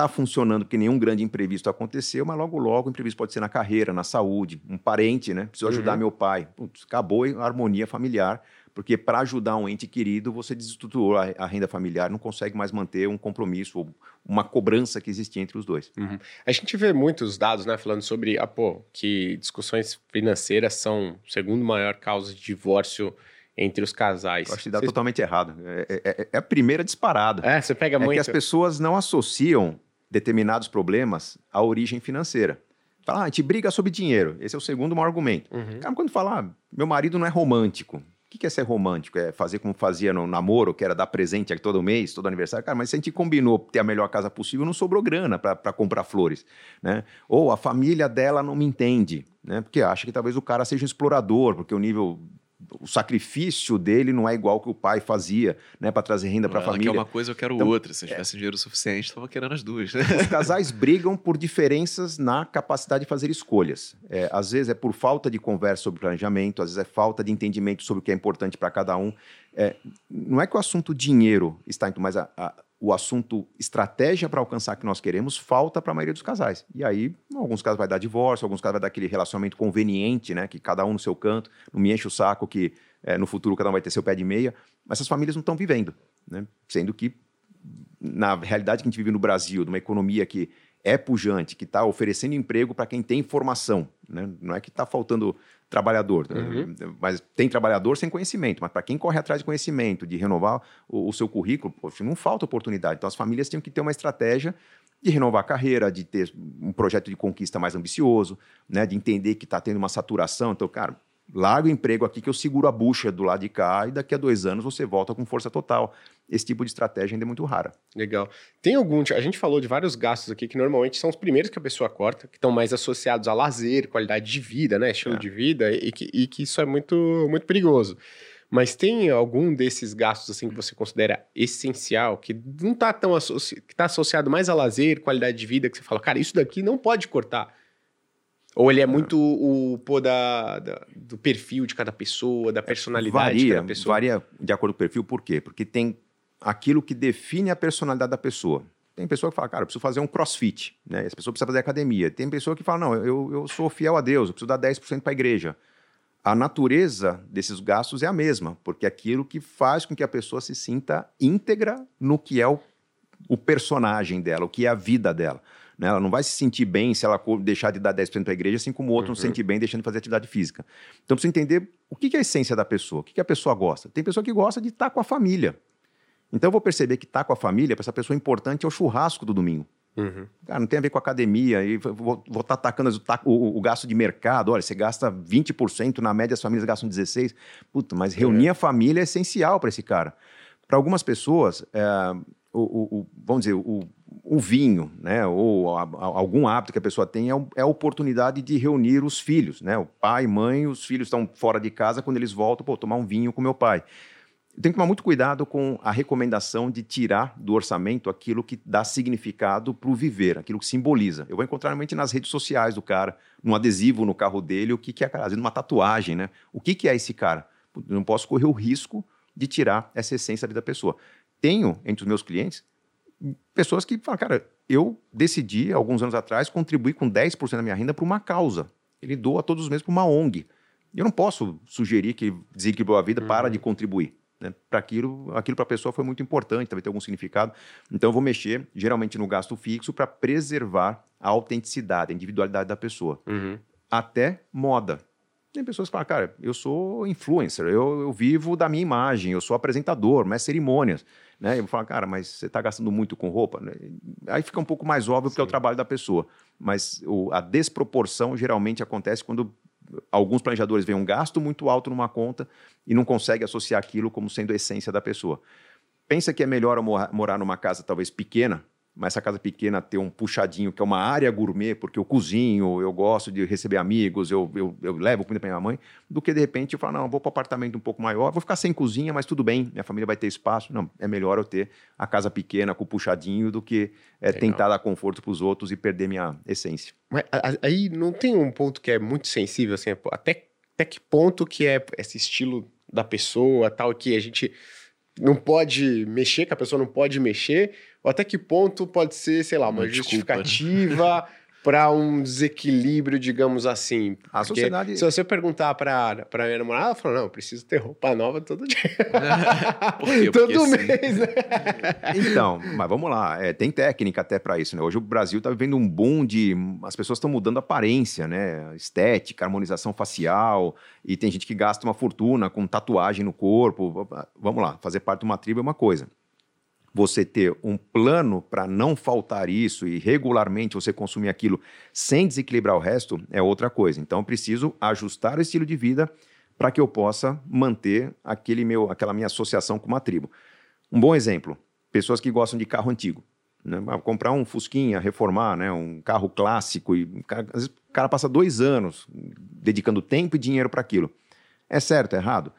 está funcionando porque nenhum grande imprevisto aconteceu, mas logo, logo o imprevisto pode ser na carreira, na saúde, um parente, né? Preciso ajudar uhum. meu pai. Putz, acabou a harmonia familiar, porque para ajudar um ente querido, você desestruturou a, a, renda familiar, não consegue mais manter um compromisso, uma cobrança que existia entre os dois. Uhum. A gente vê muitos dados, né, falando sobre, ah, pô, que discussões financeiras são segundo maior causa de divórcio entre os casais. Eu acho que dá Vocês... totalmente errado. É, é, é, é, a primeira disparada. É, você pega é muito. que as pessoas não associam determinados problemas à origem financeira. Fala, ah, a gente briga sobre dinheiro. Esse é o segundo maior argumento. Uhum. Cara, quando fala, ah, meu marido não é romântico. O que é ser romântico? É fazer como fazia no namoro, que era dar presente aqui todo mês, todo aniversário? Cara, mas se a gente combinou ter a melhor casa possível, não sobrou grana para comprar flores, né? Ou a família dela não me entende, né? Porque acha que talvez o cara seja um explorador, porque o nível o sacrifício dele não é igual que o pai fazia, né, para trazer renda para a família. Quer uma coisa, eu quero então, outra. Se eu tivesse é... dinheiro suficiente, estava querendo as duas. Os casais brigam por diferenças na capacidade de fazer escolhas. É, às vezes é por falta de conversa sobre planejamento, às vezes é falta de entendimento sobre o que é importante para cada um. É, não é que o assunto dinheiro está mas a, a o assunto estratégia para alcançar o que nós queremos falta para a maioria dos casais. E aí, em alguns casos vai dar divórcio, alguns casos vai dar aquele relacionamento conveniente, né? Que cada um no seu canto, não me enche o saco que é, no futuro cada um vai ter seu pé de meia. Mas essas famílias não estão vivendo, né? Sendo que, na realidade que a gente vive no Brasil, numa economia que é pujante, que está oferecendo emprego para quem tem formação, né? Não é que está faltando trabalhador. Uhum. Mas tem trabalhador sem conhecimento. Mas para quem corre atrás de conhecimento, de renovar o, o seu currículo, poxa, não falta oportunidade. Então as famílias têm que ter uma estratégia de renovar a carreira, de ter um projeto de conquista mais ambicioso, né? de entender que está tendo uma saturação. Então, cara, larga o emprego aqui que eu seguro a bucha do lado de cá e daqui a dois anos você volta com força total. Esse tipo de estratégia ainda é muito rara. Legal. Tem algum. A gente falou de vários gastos aqui que normalmente são os primeiros que a pessoa corta, que estão mais associados a lazer, qualidade de vida, né? Estilo é. de vida, e que, e que isso é muito, muito perigoso. Mas tem algum desses gastos assim que você considera essencial, que não está tão associ... que está associado mais a lazer, qualidade de vida, que você fala, cara, isso daqui não pode cortar. Ou ele é, é. muito o pô da, da, do perfil de cada pessoa, da personalidade varia, de cada pessoa? Varia de acordo com o perfil, por quê? Porque tem aquilo que define a personalidade da pessoa. Tem pessoa que fala, cara, eu preciso fazer um crossfit, né? Essa pessoa precisa fazer academia. Tem pessoa que fala, não, eu, eu sou fiel a Deus, eu preciso dar 10% para a igreja. A natureza desses gastos é a mesma, porque é aquilo que faz com que a pessoa se sinta íntegra no que é o, o personagem dela, o que é a vida dela. Né? Ela não vai se sentir bem se ela deixar de dar 10% para a igreja, assim como o outro uhum. não se uhum. sente bem deixando de fazer atividade física. Então, precisa entender o que é a essência da pessoa, o que a pessoa gosta. Tem pessoa que gosta de estar com a família. Então, eu vou perceber que estar com a família, para essa pessoa, importante é o churrasco do domingo. Uhum. Cara, não tem a ver com academia, e vou estar tá atacando o, o, o, gasto de mercado. Olha, você gasta 20%, na média as famílias gastam 16%. Puta, mas reunir é. a família é essencial para esse cara. Para algumas pessoas, é, o, vamos dizer, o, o vinho, né, ou a, a, algum hábito que a pessoa tem, é, é, a oportunidade de reunir os filhos, né? O pai, mãe, os filhos estão fora de casa, quando eles voltam, pô, tomar um vinho com meu pai. Tem que tomar muito cuidado com a recomendação de tirar do orçamento aquilo que dá significado para o viver, aquilo que simboliza. Eu vou encontrar realmente nas redes sociais do cara, num adesivo no carro dele, o que, que é, às vezes, uma tatuagem, né? O que, que é esse cara? Eu não posso correr o risco de tirar essa essência da pessoa. Tenho entre os meus clientes pessoas que falam, cara, eu decidi, alguns anos atrás, contribuir com 10% da minha renda para uma causa. Ele doa todos os meses para uma ONG. Eu não posso sugerir que desequilibrou a vida, uhum. para de contribuir. Né? Para aquilo, aquilo para a pessoa foi muito importante, também ter algum significado. Então, eu vou mexer, geralmente, no gasto fixo para preservar a autenticidade, a individualidade da pessoa. Uhum. Até moda. Tem pessoas que falam, cara, eu sou influencer, eu, eu vivo da minha imagem, eu sou apresentador, mestre cerimônias. Né? Eu falo, cara, mas você está gastando muito com roupa? Né? Aí fica um pouco mais óbvio Sim. porque é o trabalho da pessoa. Mas o, a desproporção geralmente acontece quando alguns planejadores veem um gasto muito alto numa conta e não conseguem associar aquilo como sendo a essência da pessoa. Pensa que é melhor morar numa casa talvez pequena, mas essa casa pequena ter um puxadinho, que é uma área gourmet, porque eu cozinho, eu gosto de receber amigos, eu, eu, eu levo comida para minha mãe, do que de repente eu falar, não, vou para um apartamento um pouco maior, vou ficar sem cozinha, mas tudo bem, minha família vai ter espaço. Não, é melhor eu ter a casa pequena com o puxadinho do que é, tentar dar conforto para os outros e perder minha essência. Mas aí não tem um ponto que é muito sensível, assim, até, até que ponto que é esse estilo da pessoa, tal, que a gente não pode mexer, que a pessoa não pode mexer, ou até que ponto pode ser, sei lá, uma, uma justificativa para um desequilíbrio, digamos assim. A sociedade... Se você perguntar para a minha namorada, ela fala, não, eu preciso ter roupa nova todo dia. Por quê? todo mês, né? Então, mas vamos lá, é, tem técnica até para isso, né? Hoje o Brasil está vivendo um boom de... As pessoas estão mudando a aparência, né? Estética, harmonização facial, e tem gente que gasta uma fortuna com tatuagem no corpo. Vamos lá, fazer parte de uma tribo é uma coisa você ter um plano para não faltar isso e regularmente você consumir aquilo sem desequilibrar o resto é outra coisa. Então, preciso ajustar o estilo de vida para que eu possa manter aquele meu, aquela minha associação com uma tribo. Um bom exemplo: pessoas que gostam de carro antigo. Né? Comprar um Fusquinha, reformar, né? um carro clássico. E, às vezes o cara passa dois anos dedicando tempo e dinheiro para aquilo. É certo, é errado?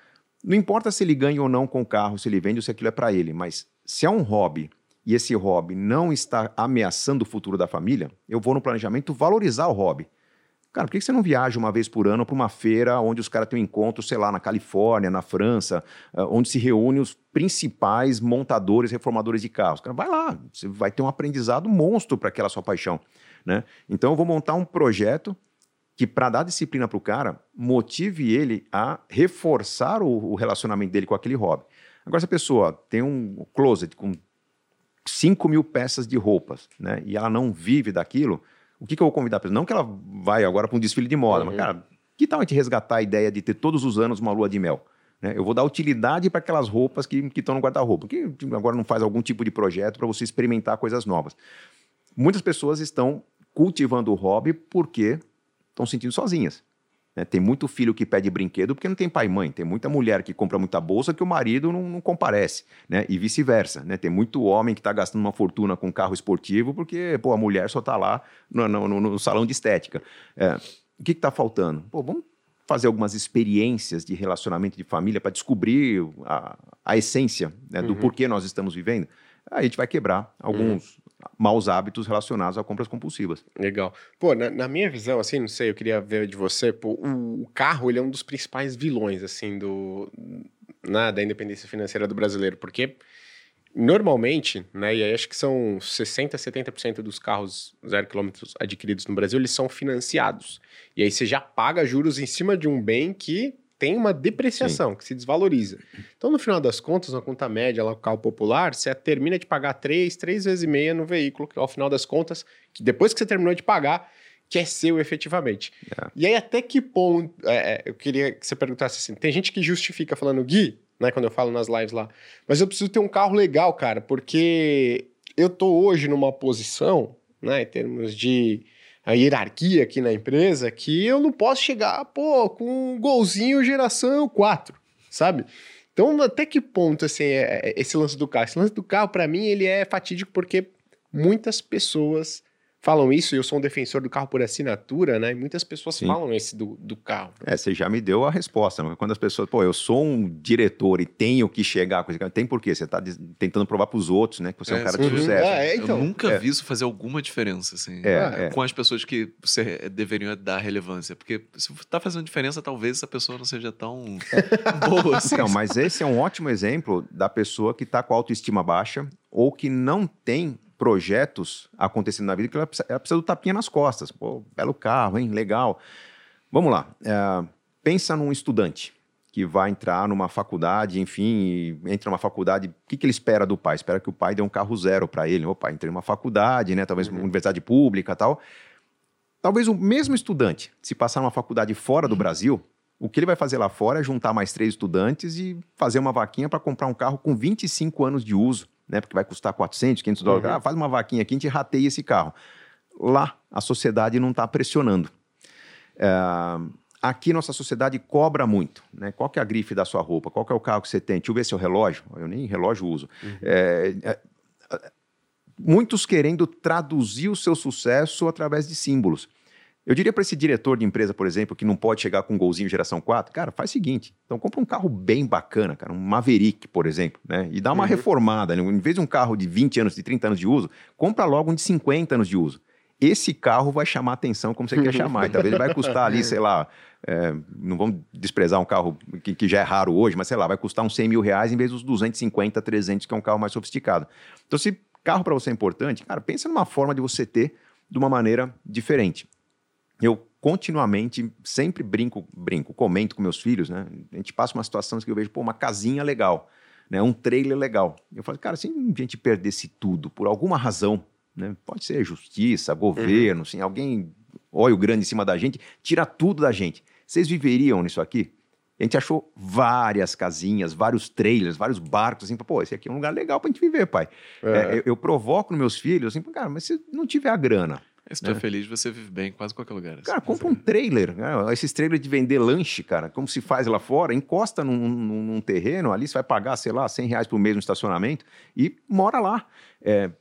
Não importa se ele ganha ou não com o carro, se ele vende ou se aquilo é para ele, mas se é um hobby e esse hobby não está ameaçando o futuro da família, eu vou no planejamento valorizar o hobby. Cara, por que você não viaja uma vez por ano para uma feira onde os caras têm um encontro, sei lá, na Califórnia, na França, eh, onde se reúnem os principais montadores, reformadores de carros? Cara, vai lá, você vai ter um aprendizado monstro para aquela sua paixão. Né? Então, eu vou montar um projeto que, para dar disciplina para o cara, motive ele a reforçar o, o relacionamento dele com aquele hobby. Agora, se a pessoa tem um closet com 5 mil peças de roupas, né? E ela não vive daquilo, o que, que eu vou convidar a pessoa? Não que ela vai agora para um desfile de moda, uhum. mas, cara, que tal a gente resgatar a ideia de ter todos os anos uma lua de mel? Né? Eu vou dar utilidade para aquelas roupas que estão no guarda-roupa. que agora não faz algum tipo de projeto para você experimentar coisas novas? Muitas pessoas estão cultivando o hobby porque estão sentindo sozinhas. Né? Tem muito filho que pede brinquedo porque não tem pai e mãe. Tem muita mulher que compra muita bolsa que o marido não, não comparece. Né? E vice-versa. Né? Tem muito homem que está gastando uma fortuna com carro esportivo porque pô, a mulher só está lá no, no, no, salão de estética. É, o que está faltando? Pô, vamos fazer algumas experiências de relacionamento de família para descobrir a, a essência né, do uhum. porquê nós estamos vivendo. Aí a gente vai quebrar alguns, uhum maus hábitos relacionados a compras compulsivas. Legal. Pô, na, na, minha visão, assim, não sei, eu queria ver de você, pô, o, carro, ele é um dos principais vilões, assim, do, né, da independência financeira do brasileiro, porque normalmente, né, e aí acho que são 60%, 70% dos carros zero quilômetros adquiridos no Brasil, eles são financiados. E aí você já paga juros em cima de um bem que tem uma depreciação, Sim. que se desvaloriza. Então, no final das contas, na conta média local popular, você termina de pagar três, três vezes e meia no veículo, que ao final das contas, que depois que você terminou de pagar, que é seu efetivamente. É. E aí, até que ponto. É, é, eu queria que você perguntasse assim: tem gente que justifica falando, Gui, né, quando eu falo nas lives lá, mas eu preciso ter um carro legal, cara, porque eu tô hoje numa posição, né, em termos de a hierarquia aqui na empresa que eu não posso chegar, pô, com um golzinho geração 4, sabe? Então, até que ponto, assim, é, é esse lance do carro? Esse lance do carro, para mim, ele é fatídico porque muitas pessoas falam isso, e eu sou um defensor do carro por assinatura, né? E muitas pessoas Sim. falam esse do, do carro. É, você já me deu a resposta. Né? Quando as pessoas, pô, eu sou um diretor e tenho que chegar com esse tem por quê? Você está tentando provar para os outros, né? Que você é, é um cara de sucesso. É, então, eu nunca é. vi isso fazer alguma diferença, assim, é, é, com as pessoas que você deveriam dar relevância. Porque se está fazendo diferença, talvez essa pessoa não seja tão boa assim. Então, mas esse é um ótimo exemplo da pessoa que está com autoestima baixa ou que não tem projetos acontecendo na vida que ela precisa, ela precisa do tapinha nas costas. Pô, belo carro, hein? Legal. Vamos lá. É, pensa num estudante que vai entrar numa faculdade, enfim, entra numa faculdade, o que, que ele espera do pai? Espera que o pai dê um carro zero para ele. Opa, entrei numa faculdade, né? Talvez uma uhum. universidade pública tal. Talvez o mesmo estudante, se passar numa faculdade fora do uhum. Brasil, o que ele vai fazer lá fora é juntar mais três estudantes e fazer uma vaquinha para comprar um carro com 25 anos de uso né? Porque vai custar 400, 500 dólares. Uhum. Ah, faz uma vaquinha aqui, a gente rateia esse carro. Lá, a sociedade não está pressionando. É, aqui nossa sociedade cobra muito, né? Qual que é a grife da sua roupa? Qual que é o carro que você tem? Deixa eu ver seu relógio. Eu nem relógio uso. Uhum. É, é, muitos querendo traduzir o seu sucesso através de símbolos. Eu diria para esse diretor de empresa, por exemplo, que não pode chegar com um golzinho geração 4, cara, faz o seguinte, então compra um carro bem bacana, cara, um Maverick, por exemplo, né? E dá uma uhum. reformada, né? em vez de um carro de 20 anos, de 30 anos de uso, compra logo um de 50 anos de uso. Esse carro vai chamar atenção como você quer chamar, e talvez vai custar ali, sei lá, é, não vamos desprezar um carro que, que, já é raro hoje, mas sei lá, vai custar uns 100 mil reais em vez dos 250, 300, que é um carro mais sofisticado. Então, se carro para você é importante, cara, pensa numa forma de você ter de uma maneira diferente. Eu continuamente sempre brinco, brinco, comento com meus filhos, né? A gente passa uma situação que eu vejo, pô, uma casinha legal, né? Um trailer legal. Eu falo, cara, se a gente perdesse tudo por alguma razão, né? Pode ser justiça, governo, uhum. assim, alguém olha o grande em cima da gente, tira tudo da gente. Vocês viveriam nisso aqui? a gente achou várias casinhas, vários trailers, vários barcos, assim, pô, esse aqui é um lugar legal pra gente viver, pai. É. É, eu, eu, provoco nos meus filhos, assim, cara, mas se não tiver a grana. Se tu é né? feliz, você vive bem em quase qualquer lugar. Assim, cara, compra um trailer, né? esses trailers de vender lanche, cara, como se faz lá fora, encosta num, num, num terreno ali, você vai pagar, sei lá, 100 reais por mês no estacionamento e mora lá. É,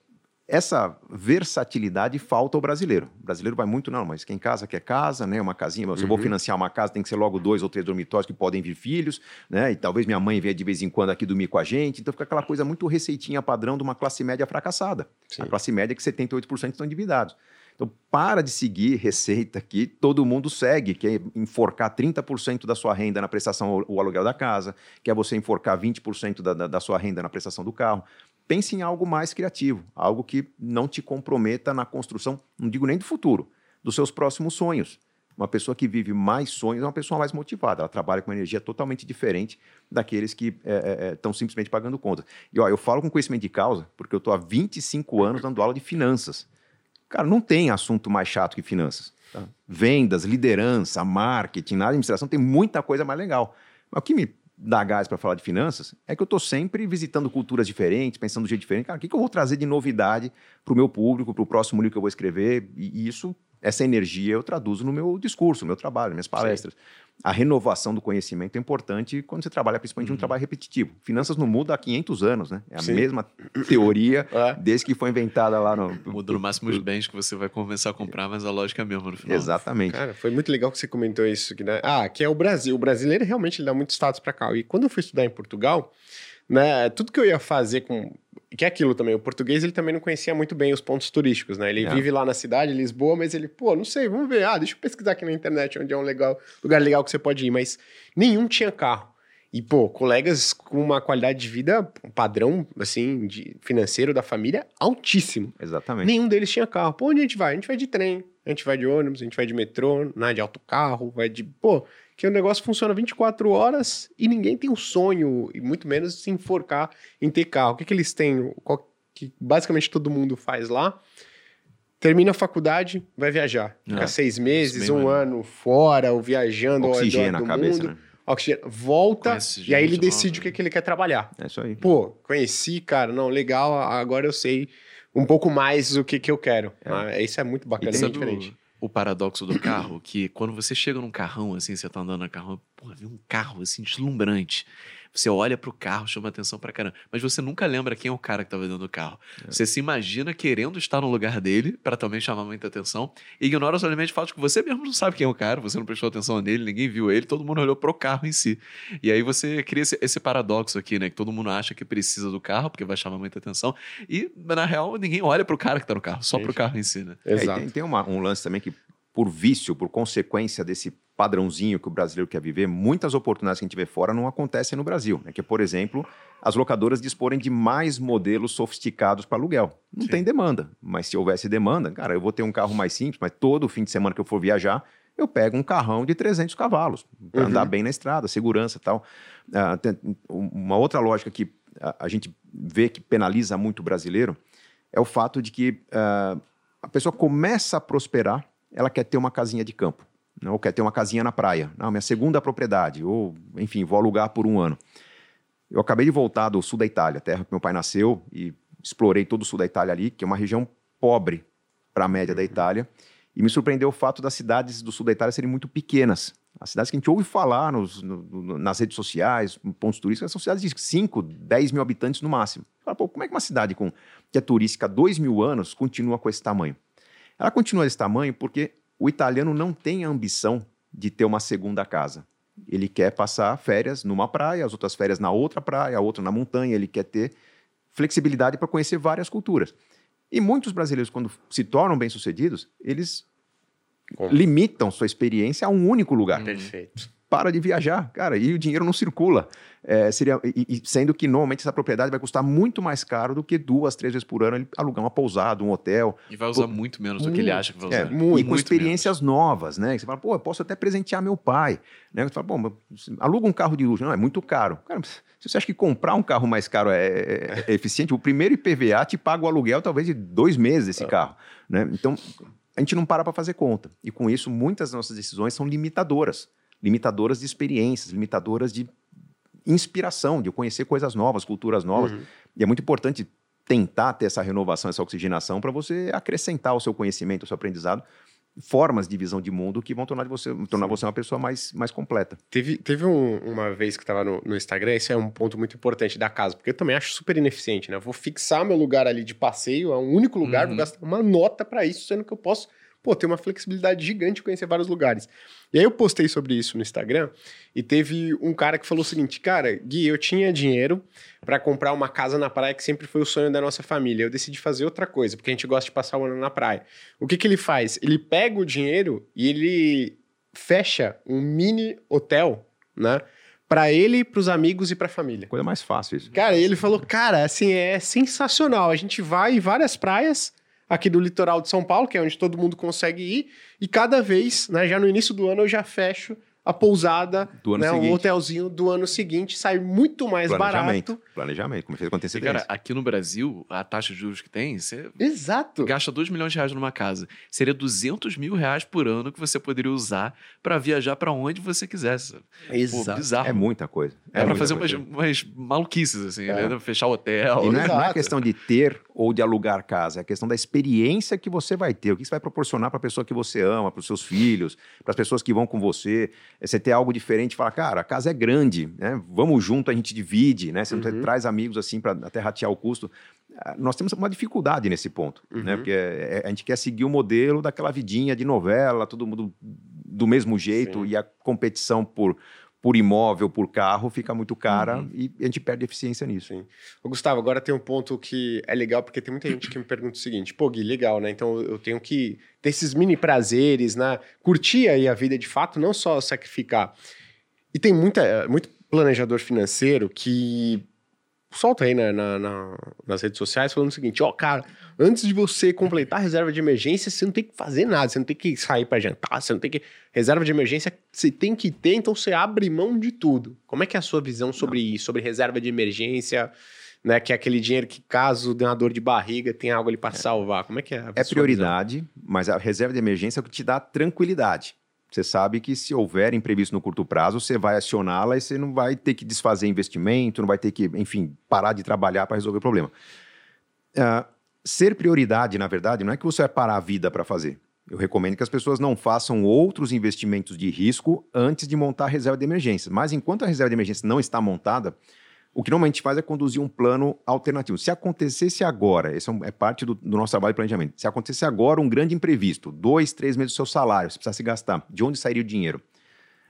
essa versatilidade falta ao brasileiro. O brasileiro vai muito, não, mas quem casa quer casa, né? Uma casinha, se uhum. eu vou uhum. financiar uma casa, tem que ser logo dois ou três dormitórios que podem vir filhos, né? E talvez minha mãe venha de vez em quando aqui dormir com a gente. Então fica aquela coisa muito receitinha padrão de uma classe média fracassada. Sim. A classe média é que 78% estão endividados. Então, para de seguir receita que todo mundo segue, que é enforcar 30% da sua renda na prestação o aluguel da casa, que é você enforcar 20% da, da, da sua renda na prestação do carro. Pense em algo mais criativo, algo que não te comprometa na construção, não digo nem do futuro, dos seus próximos sonhos. Uma pessoa que vive mais sonhos é uma pessoa mais motivada. Ela trabalha com uma energia totalmente diferente daqueles que estão é, é, é simplesmente pagando conta. E ó, eu falo com conhecimento de causa, porque eu estou há 25 anos dando aula de finanças. Cara, não tem assunto mais chato que finanças. Tá? Vendas, liderança, marketing, na administração tem muita coisa mais legal. Mas o que me dar gás para falar de finanças é que eu estou sempre visitando culturas diferentes, pensando de jeito diferente. Cara, o que, que eu vou trazer de novidade para o meu público, para o próximo livro que eu vou escrever? E, isso, essa energia eu traduzo no meu discurso, no meu trabalho, nas minhas palestras. Sim a renovação do conhecimento é importante quando você trabalha principalmente uhum. um trabalho repetitivo. Finanças não muda há 500 anos, né? É a Sim. mesma teoria é. desde que foi inventada lá no... Muda no máximo os bens que você vai começar a comprar, mas a lógica é a mesma no final. Exatamente. Cara, foi muito legal que você comentou isso. Que, né? Ah, que é o Brasil. O brasileiro realmente dá muito status para cá. E quando eu fui estudar em Portugal, né, tudo que eu ia fazer com que é aquilo também, o português ele também não conhecia muito bem os pontos turísticos, né? Ele é. vive lá na cidade, Lisboa, mas ele, pô, não sei, vamos ver. Ah, deixa eu pesquisar aqui na internet onde é um legal, lugar legal que você pode ir, mas nenhum tinha carro. E, pô, colegas com uma qualidade de vida, um padrão, assim, de financeiro da família altíssimo. Exatamente. Nenhum deles tinha carro. Pô, onde a gente vai? A gente vai de trem, a gente vai de ônibus, a gente vai de metrô, né, de autocarro, vai de... Pô, que o negócio funciona 24 horas e ninguém tem o um sonho, e muito menos se enforcar em ter carro. O que, que eles têm? Qual, que basicamente todo mundo faz lá. Termina a faculdade, vai viajar. Fica é, seis meses, um ano fora, ou viajando Oxigênio ao redor do cabeça, mundo. Né? Oxigênio. Volta e aí ele decide o que, que ele quer trabalhar. É isso aí. Pô, conheci, cara, não, legal, agora eu sei um pouco mais o que, que eu quero. É. Ah, isso é muito bacana, é diferente o paradoxo do carro, que quando você chega num carrão, assim, você tá andando no carrão, porra, vê um carro, assim, deslumbrante. Você olha pro carro, chama atenção pra caramba. Mas você nunca lembra quem é o cara que tava dentro do carro. É. Você se imagina querendo estar no lugar dele para também chamar muita atenção. E ignora somente o fato de que você mesmo não sabe quem é o cara, você não prestou atenção nele, ninguém viu ele, todo mundo olhou pro carro em si. E aí você cria esse, esse paradoxo aqui, né? Que todo mundo acha que precisa do carro, porque vai chamar muita atenção. E, na real, ninguém olha pro cara que tá no carro, só Gente. pro carro em si, né? Exato. É, tem, tem uma, um lance também que por vício, por consequência desse padrãozinho que o brasileiro quer viver, muitas oportunidades que a gente vê fora não acontecem no Brasil. Né? Que é, por exemplo, as locadoras disporem de mais modelos sofisticados para aluguel. Não Sim. tem demanda, mas se houvesse demanda, cara, eu vou ter um carro mais simples, mas todo fim de semana que eu for viajar, eu pego um carrão de 300 cavalos para uhum. andar bem na estrada, segurança e tal. Tem uma outra lógica que a, gente vê que penaliza muito o brasileiro é o fato de que uh, a pessoa começa a prosperar ela quer ter uma casinha de campo, né? ou quer ter uma casinha na praia. Não, minha segunda propriedade, ou, enfim, vou alugar por um ano. Eu acabei de voltar do sul da Itália, terra que meu pai nasceu, e explorei todo o sul da Itália ali, que é uma região pobre para a média da Itália. E me surpreendeu o fato das cidades do sul da Itália serem muito pequenas. As cidades que a gente ouve falar nos, no, nas redes sociais, pontos turísticos, são cidades de 5, 10 mil habitantes no máximo. Fala, Pô, como é que uma cidade com, que é turística há 2 mil anos continua com esse tamanho? Ela continua desse tamanho porque o italiano não tem a ambição de ter uma segunda casa. Ele quer passar férias numa praia, as outras férias na outra praia, a outra na montanha. Ele quer ter flexibilidade para conhecer várias culturas. E muitos brasileiros, quando se tornam bem-sucedidos, eles Como? limitam sua experiência a um único lugar. Perfeito para de viajar, cara, e o dinheiro não circula. É, seria, e, sendo que normalmente essa propriedade vai custar muito mais caro do que duas, três vezes por ano ele alugar uma pousada, um hotel. E vai usar muito menos do que ele acha que vai usar. É, muito, e com experiências menos. novas, né? Você fala, pô, eu posso até presentear meu pai. Né? Você fala, pô, aluga um carro de luxo. Não, é muito caro. Cara, se você acha que comprar um carro mais caro é, é, é eficiente, o primeiro IPVA te paga o aluguel talvez de dois meses desse é. carro. Né? Então, a gente não para para fazer conta. E com isso, muitas das nossas decisões são limitadoras limitadoras de experiências, limitadoras de inspiração, de conhecer coisas novas, culturas novas. Uhum. E é muito importante tentar ter essa renovação, essa oxigenação para você acrescentar ao seu conhecimento, ao seu aprendizado, formas de visão de mundo que vão tornar você, tornar você uma pessoa mais, mais completa. Teve, teve um, uma vez que estava no, no, Instagram, esse é um ponto muito importante da casa, porque eu também acho super ineficiente, né? Eu vou fixar meu lugar ali de passeio, é um único lugar, uhum. vou gastar uma nota para isso, sendo que eu posso pô, tem uma flexibilidade gigante de conhecer vários lugares. E aí eu postei sobre isso no Instagram e teve um cara que falou o seguinte: Cara, Gui, eu tinha dinheiro para comprar uma casa na praia que sempre foi o sonho da nossa família. Eu decidi fazer outra coisa, porque a gente gosta de passar o ano na praia. O que, que ele faz? Ele pega o dinheiro e ele fecha um mini hotel, né? para ele, para os amigos e para a família. Coisa mais fácil isso. Cara, ele falou, cara, assim, é sensacional. A gente vai em várias praias, aqui do litoral de São Paulo, que é onde todo mundo consegue ir, e cada vez, né, já no início do ano eu já fecho a pousada, do ano né, um hotelzinho do ano seguinte, sai muito mais planejamento, barato. Planejamento, como fez acontecer. Cara, aqui no Brasil, a taxa de juros que tem, você Exato. gasta 2 milhões de reais numa casa. Seria 200 mil reais por ano que você poderia usar para viajar para onde você quisesse. Exato. Pô, bizarro. É muita coisa. É, é para fazer umas, umas, maluquices, assim, é. né? fechar hotel. E não é, não é, questão de ter ou de alugar casa, é a questão da experiência que você vai ter, o que você vai proporcionar para a pessoa que você ama, para os seus filhos, para as pessoas que vão com você. É você ter algo diferente, falar, cara, a casa é grande, né? Vamos junto, a gente divide, né? Você uhum. não traz amigos assim para até ratear o custo. Ah, nós temos uma dificuldade nesse ponto, né? uhum. né? Porque é, é, a gente quer seguir o modelo daquela vidinha de novela, todo mundo do mesmo jeito Sim. e a competição por por imóvel, por carro, fica muito cara uhum. e a gente perde eficiência nisso. Sim. Ô, Gustavo, agora tem um ponto que é legal, porque tem muita gente que me pergunta o seguinte: pô, Gui, legal, né? Então eu tenho que ter esses mini prazeres, né? Curtir aí a vida de fato, não só sacrificar. E tem muita, muito planejador financeiro que solta aí na, na, na, nas redes sociais falando o seguinte: ó, cara, antes de você completar a reserva de emergência, você não tem que fazer nada, você não tem que sair para jantar, você não tem que. Reserva de emergência você tem que ter, então você abre mão de tudo. Como é que é a sua visão sobre isso, sobre reserva de emergência? Né, que é aquele dinheiro que, caso dê uma dor de barriga, tem algo ali para é. salvar. Como é que é? É prioridade, visão? mas a reserva de emergência é o que te dá tranquilidade. Você sabe que se houver imprevisto no curto prazo, você vai acioná-la e você não vai ter que desfazer investimento, não vai ter que, enfim, parar de trabalhar para resolver o problema. Uh, ser prioridade, na verdade, não é que você vai parar a vida para fazer. Eu recomendo que as pessoas não façam outros investimentos de risco antes de montar a reserva de emergência. Mas enquanto a reserva de emergência não está montada, o que normalmente faz é conduzir um plano alternativo. Se acontecesse agora, esse é, é parte do, do, nosso trabalho de planejamento, se acontecesse agora um grande imprevisto, dois, três meses do seu salário, você precisasse gastar, de onde sairia o dinheiro?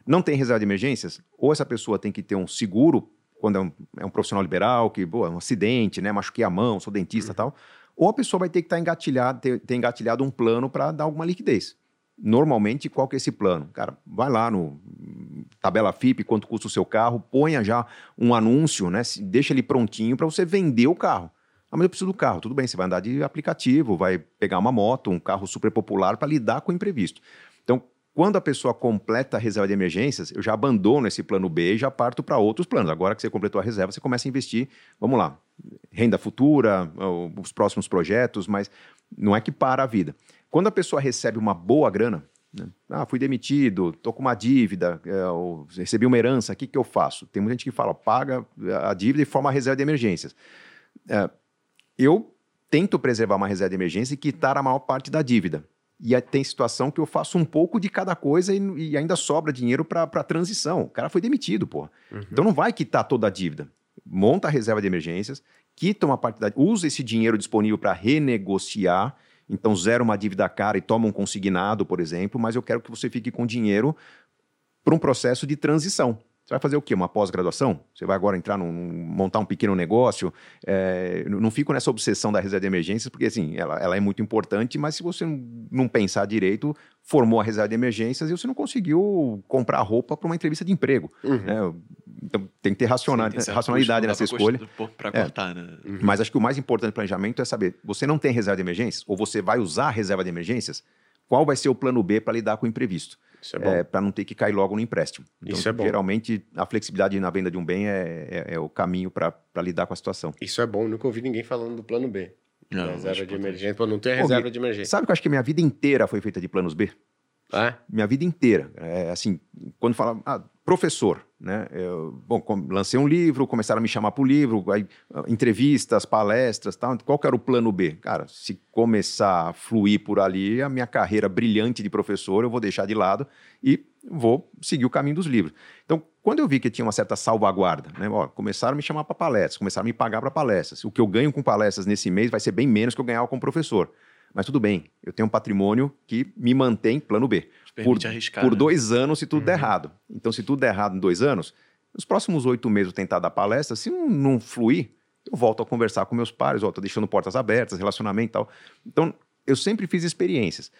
Não tem reserva de emergências? Ou essa pessoa tem que ter um seguro, quando é um, é um profissional liberal, que, boa, é um acidente, né, machuquei a mão, sou dentista e uhum. tal, ou a pessoa vai ter que estar tá engatilhado, ter, ter engatilhado um plano para dar alguma liquidez. Normalmente, qual que é esse plano? Cara, vai lá no tabela FIP, quanto custa o seu carro, ponha já um anúncio, né? Deixa ele prontinho para você vender o carro. Ah, mas eu preciso do carro. Tudo bem, você vai andar de aplicativo, vai pegar uma moto, um carro super popular para lidar com o imprevisto. Então, quando a pessoa completa a reserva de emergências, eu já abandono esse plano B e já parto para outros planos. Agora que você completou a reserva, você começa a investir, vamos lá, renda futura, os próximos projetos, mas não é que para a vida. Quando a pessoa recebe uma boa grana, né? ah, fui demitido, estou com uma dívida, é, recebi uma herança, o que, que eu faço? Tem muita gente que fala, paga a dívida e forma a reserva de emergências. É, eu tento preservar uma reserva de emergência e quitar a maior parte da dívida. E tem situação que eu faço um pouco de cada coisa e, e ainda sobra dinheiro para a transição. O cara foi demitido, pô. Uhum. Então não vai quitar toda a dívida. Monta a reserva de emergências, quita uma parte da. Usa esse dinheiro disponível para renegociar. Então, zera uma dívida cara e toma um consignado, por exemplo, mas eu quero que você fique com dinheiro para um processo de transição. Você vai fazer o quê? Uma pós-graduação? Você vai agora entrar num, montar um pequeno negócio? É, não fico nessa obsessão da reserva de emergências, porque assim, ela, ela é muito importante, mas se você não pensar direito, formou a reserva de emergências e você não conseguiu comprar roupa para uma entrevista de emprego. Uhum. Né? Então tem que ter racional, Sim, tem racionalidade nessa escolha. Para cortar, é. né? Uhum. Mas acho que o mais importante do planejamento é saber: você não tem reserva de emergências, ou você vai usar a reserva de emergências, qual vai ser o plano B para lidar com o imprevisto? É, é para não ter que cair logo no empréstimo. Então, Isso é bom. Geralmente, a flexibilidade na venda de um bem é, é, é o caminho para lidar com a situação. Isso é bom. Nunca ouvi ninguém falando do plano B. Não, reserva de emergência, para não ter reserva de emergência. Sabe que eu acho que minha vida inteira foi feita de planos B? É? Minha vida inteira. É, assim, quando fala, ah, professor, né? Eu, bom, lancei um livro, começaram a me chamar para o livro, aí, entrevistas, palestras, tal. Qual que era o plano B? Cara, se começar a fluir por ali, a minha carreira brilhante de professor eu vou deixar de lado e vou seguir o caminho dos livros. Então, quando eu vi que tinha uma certa salvaguarda, né? Ó, começaram a me chamar para palestras, começaram a me pagar para palestras. O que eu ganho com palestras nesse mês vai ser bem menos que eu ganhava como professor. Mas tudo bem, eu tenho um patrimônio que me mantém plano B. Por, arriscar, por né? dois anos, se tudo uhum. der errado. Então, se tudo der errado em dois anos, nos próximos oito meses eu tentar dar palestra, se não, não fluir, eu volto a conversar com meus pares, estou deixando portas abertas, relacionamento e tal. Então, eu sempre fiz experiências.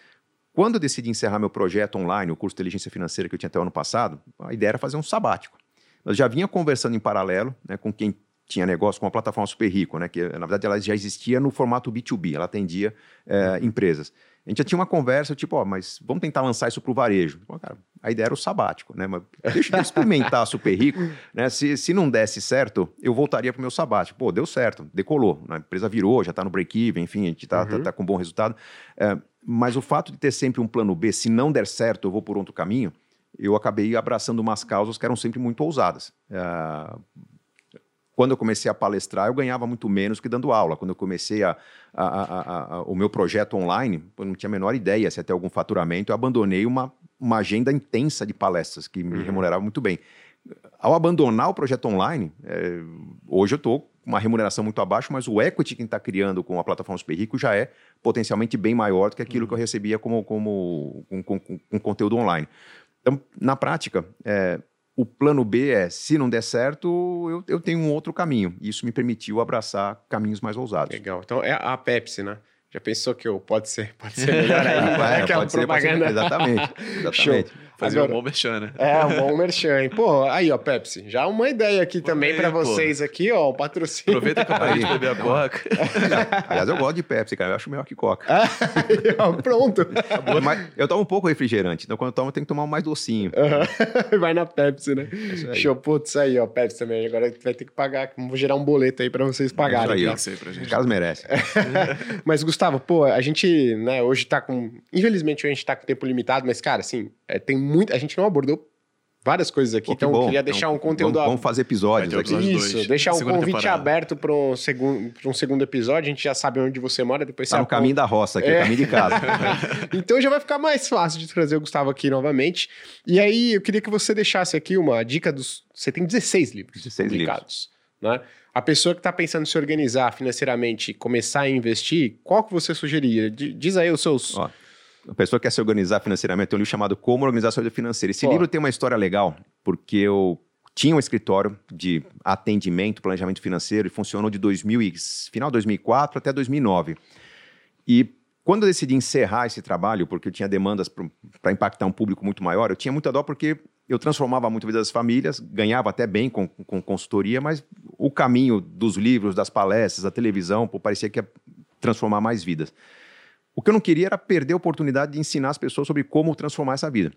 Quando eu decidi encerrar meu projeto online, o curso de inteligência financeira que eu tinha até o ano passado, a ideia era fazer um sabático. Eu já vinha conversando em paralelo né, com quem tinha negócio com a plataforma Super Rico, né, que na verdade ela já existia no formato B2B, ela atendia é, empresas. A gente já tinha uma conversa, tipo, ó, mas vamos tentar lançar isso para o varejo. Pô, cara, a ideia era o sabático, né? Mas deixa eu experimentar Super Rico, né? Se, se não desse certo, eu voltaria para o meu sabático. Pô, deu certo, decolou. A empresa virou, já está no break-even, enfim, a gente está tá, uhum. tá, tá com bom resultado. É, mas o fato de ter sempre um plano B, se não der certo, eu vou por outro caminho, eu acabei abraçando umas causas que eram sempre muito ousadas. É, quando eu comecei a palestrar, eu ganhava muito menos que dando aula. Quando eu comecei a, a, a, o meu projeto online, eu não tinha a menor ideia se ia ter algum faturamento, eu abandonei uma, uma agenda intensa de palestras que me uhum. remunerava muito bem. Ao abandonar o projeto online, é, hoje eu estou com uma remuneração muito abaixo, mas o equity que está criando com a plataforma Super Rico já é potencialmente bem maior do que aquilo uhum. que eu recebia como, como com, com, com, conteúdo online. Então, na prática, é, o plano B é, se não der certo, eu, eu tenho um outro caminho. Isso me permitiu abraçar caminhos mais ousados. Legal. Então é a Pepsi, né? Já pensou que eu pode ser, pode ser melhor ainda? é, Aquela pode propaganda. Ser, ser, exatamente. exatamente. Show. Fazer Agora, um bom merchan, né? É, um bom merchan. Pô, aí, ó, Pepsi, já uma ideia aqui pô, também para vocês aqui, ó, o patrocínio. Aproveita que eu parei de beber a coca. Aliás, eu gosto de Pepsi, cara, eu acho melhor que coca. Aí, ó, pronto. Mas eu tomo um pouco refrigerante, então quando eu tomo eu tenho que tomar um mais docinho. Uhum. Vai na Pepsi, né? É Show, putz, aí, ó, Pepsi também. Agora vai ter que pagar, vou gerar um boleto aí para vocês pagarem. É isso aí, tá? pra gente. Os caras merecem. mas, Gustavo, pô, a gente, né, hoje tá com... Infelizmente, a gente tá com tempo limitado, mas, cara, assim, é, tem muito... A gente não abordou várias coisas aqui. Pô, então, eu queria deixar então, um conteúdo. Vamos, vamos fazer episódios aqui. Isso, dois, deixar um convite temporada. aberto para um, segundo, um segundo episódio. A gente já sabe onde você mora, depois tá você. no caminho da roça aqui, é. caminho de casa. então já vai ficar mais fácil de trazer o Gustavo aqui novamente. E aí, eu queria que você deixasse aqui uma dica dos. Você tem 16 livros 16 publicados. Livros. Né? A pessoa que está pensando em se organizar financeiramente, começar a investir, qual que você sugeria? Diz aí os seus. Ó a pessoa quer se organizar financeiramente, tem um livro chamado Como Organizar Sua Vida Financeira. Esse Pô. livro tem uma história legal, porque eu tinha um escritório de atendimento, planejamento financeiro, e funcionou de 2000 e, final de 2004 até 2009. E quando eu decidi encerrar esse trabalho, porque eu tinha demandas para impactar um público muito maior, eu tinha muita dó porque eu transformava muito a vida das famílias, ganhava até bem com, com consultoria, mas o caminho dos livros, das palestras, da televisão, pô, parecia que ia transformar mais vidas. O que eu não queria era perder a oportunidade de ensinar as pessoas sobre como transformar essa vida.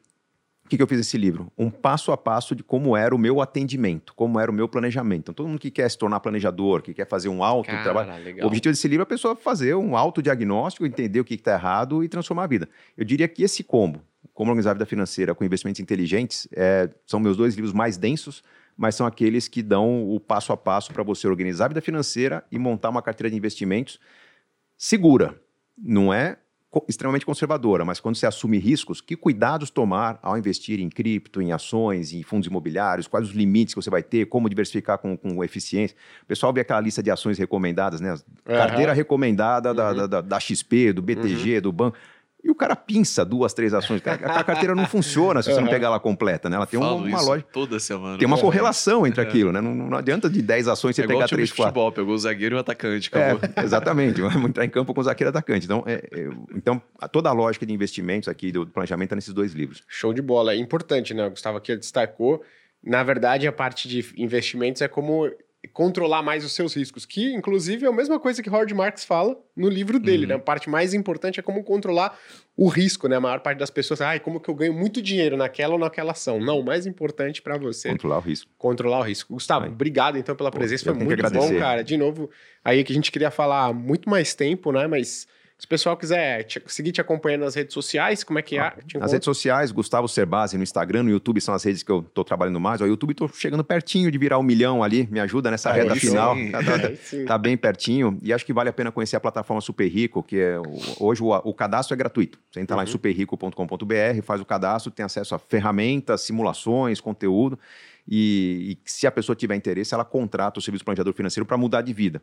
O que, que eu fiz esse livro? Um passo a passo de como era o meu atendimento, como era o meu planejamento. Então, todo mundo que quer se tornar planejador, que quer fazer um auto trabalho. Legal. O objetivo desse livro é a pessoa fazer um autodiagnóstico, entender o que está errado e transformar a vida. Eu diria que esse combo, como organizar a vida financeira com investimentos inteligentes, é, são meus dois livros mais densos, mas são aqueles que dão o passo a passo para você organizar a vida financeira e montar uma carteira de investimentos segura, não é extremamente conservadora, mas quando você assume riscos, que cuidados tomar ao investir em cripto, em ações, em fundos imobiliários, quais os limites que você vai ter, como diversificar com, com eficiência. O pessoal vê aquela lista de ações recomendadas, né? Uhum. Carteira recomendada uhum. da, da, da, XP, do BTG, uhum. do banco. E o cara pinça duas, três ações. A carteira não funciona se você não pegar ela completa, né? Ela tem uma, uma loja. Toda semana. Tem uma correlação entre é. aquilo, né? Não, não, adianta de 10 ações você é pegar três, quatro. futebol, pegou o zagueiro e o atacante, acabou. É, exatamente. Vamos entrar em campo com o zagueiro e atacante. Então, é, é, então, toda a lógica de investimentos aqui, do planejamento, é nesses dois livros. Show de bola. É importante, né? O Gustavo aqui destacou. Na verdade, a parte de investimentos é como controlar mais os seus riscos, que inclusive é a mesma coisa que Howard Marks fala no livro dele, uhum. né? A parte mais importante é como controlar o risco, né? A maior parte das pessoas, ai, como que eu ganho muito dinheiro naquela ou naquela ação? Não, o mais importante para você controlar o risco. Controlar o risco. Gustavo, obrigado então pela presença, Pô, foi muito bom, cara. De novo, aí que a gente queria falar muito mais tempo, né? Mas se o pessoal quiser te, seguir te acompanhando nas redes sociais, como é que é? Ah, nas redes sociais, Gustavo Cerbasi no Instagram, no YouTube são as redes que eu tô trabalhando mais. O YouTube tô chegando pertinho de virar um milhão ali, me ajuda nessa aí reta sim. final. Tá, tá, tá, bem pertinho. E acho que vale a pena conhecer a plataforma Super Rico, que é hoje o, o cadastro é gratuito. Você entra uhum. lá em uhum. superrico.com.br, faz o cadastro, tem acesso a ferramentas, simulações, conteúdo. E, e, se a pessoa tiver interesse, ela contrata o serviço planejador financeiro para mudar de vida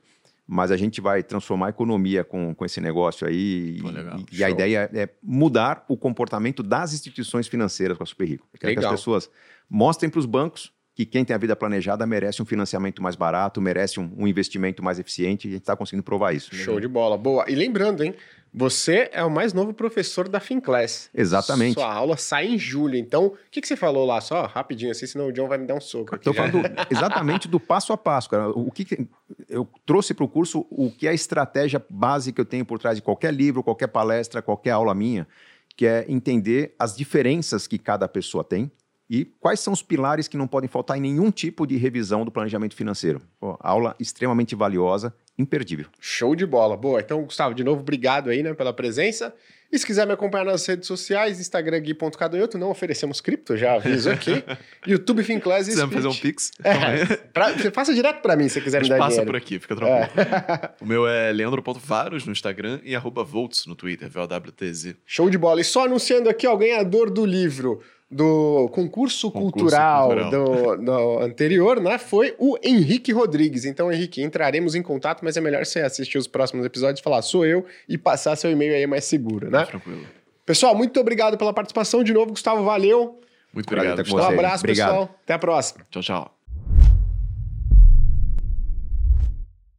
mas a gente vai transformar a economia com, com esse negócio aí. Pô, e, e a ideia é mudar o comportamento das instituições financeiras com a Super Rico. Quero que as pessoas mostrem para os bancos que quem tem a vida planejada merece um financiamento mais barato, merece um, um investimento mais eficiente, e a gente está conseguindo provar isso. Show de bola. Boa. E lembrando, hein? Você é o mais novo professor da FinClass. Exatamente. Sua aula sai em julho. Então, o que, que você falou lá? Só rapidinho assim, senão o John vai me dar um soco. Estou falando exatamente do passo a passo, cara. O que, que eu trouxe para o curso o que é a estratégia básica que eu tenho por trás de qualquer livro, qualquer palestra, qualquer aula minha, que é entender as diferenças que cada pessoa tem e quais são os pilares que não podem faltar em nenhum tipo de revisão do planejamento financeiro. Pô, aula extremamente valiosa, imperdível. Show de bola. Boa. Então, Gustavo, de novo, obrigado aí né, pela presença. E se quiser me acompanhar nas redes sociais, Instagram gui.cadonhoto, não oferecemos cripto, já aviso aqui. YouTube Finclass e Speech. fazer um pix? É, pra, você faça direto para mim se quiser me dar passa dinheiro. por aqui, fica tranquilo. É. o meu é leandro.varos no Instagram e arroba volts no Twitter, VLWTZ. Show de bola. E só anunciando aqui, ó, o ganhador do livro do concurso, concurso cultural, cultural. Do, do, anterior, né, foi o Henrique Rodrigues. Então, Henrique, entraremos em contato, mas é melhor você assistir os próximos episódios, falar sou eu e passar seu e-mail aí mais seguro, né? Tranquilo. Pessoal, muito obrigado pela participação de novo, Gustavo, valeu. Muito obrigado. Um abraço, obrigado. pessoal. Até a próxima. Tchau, tchau.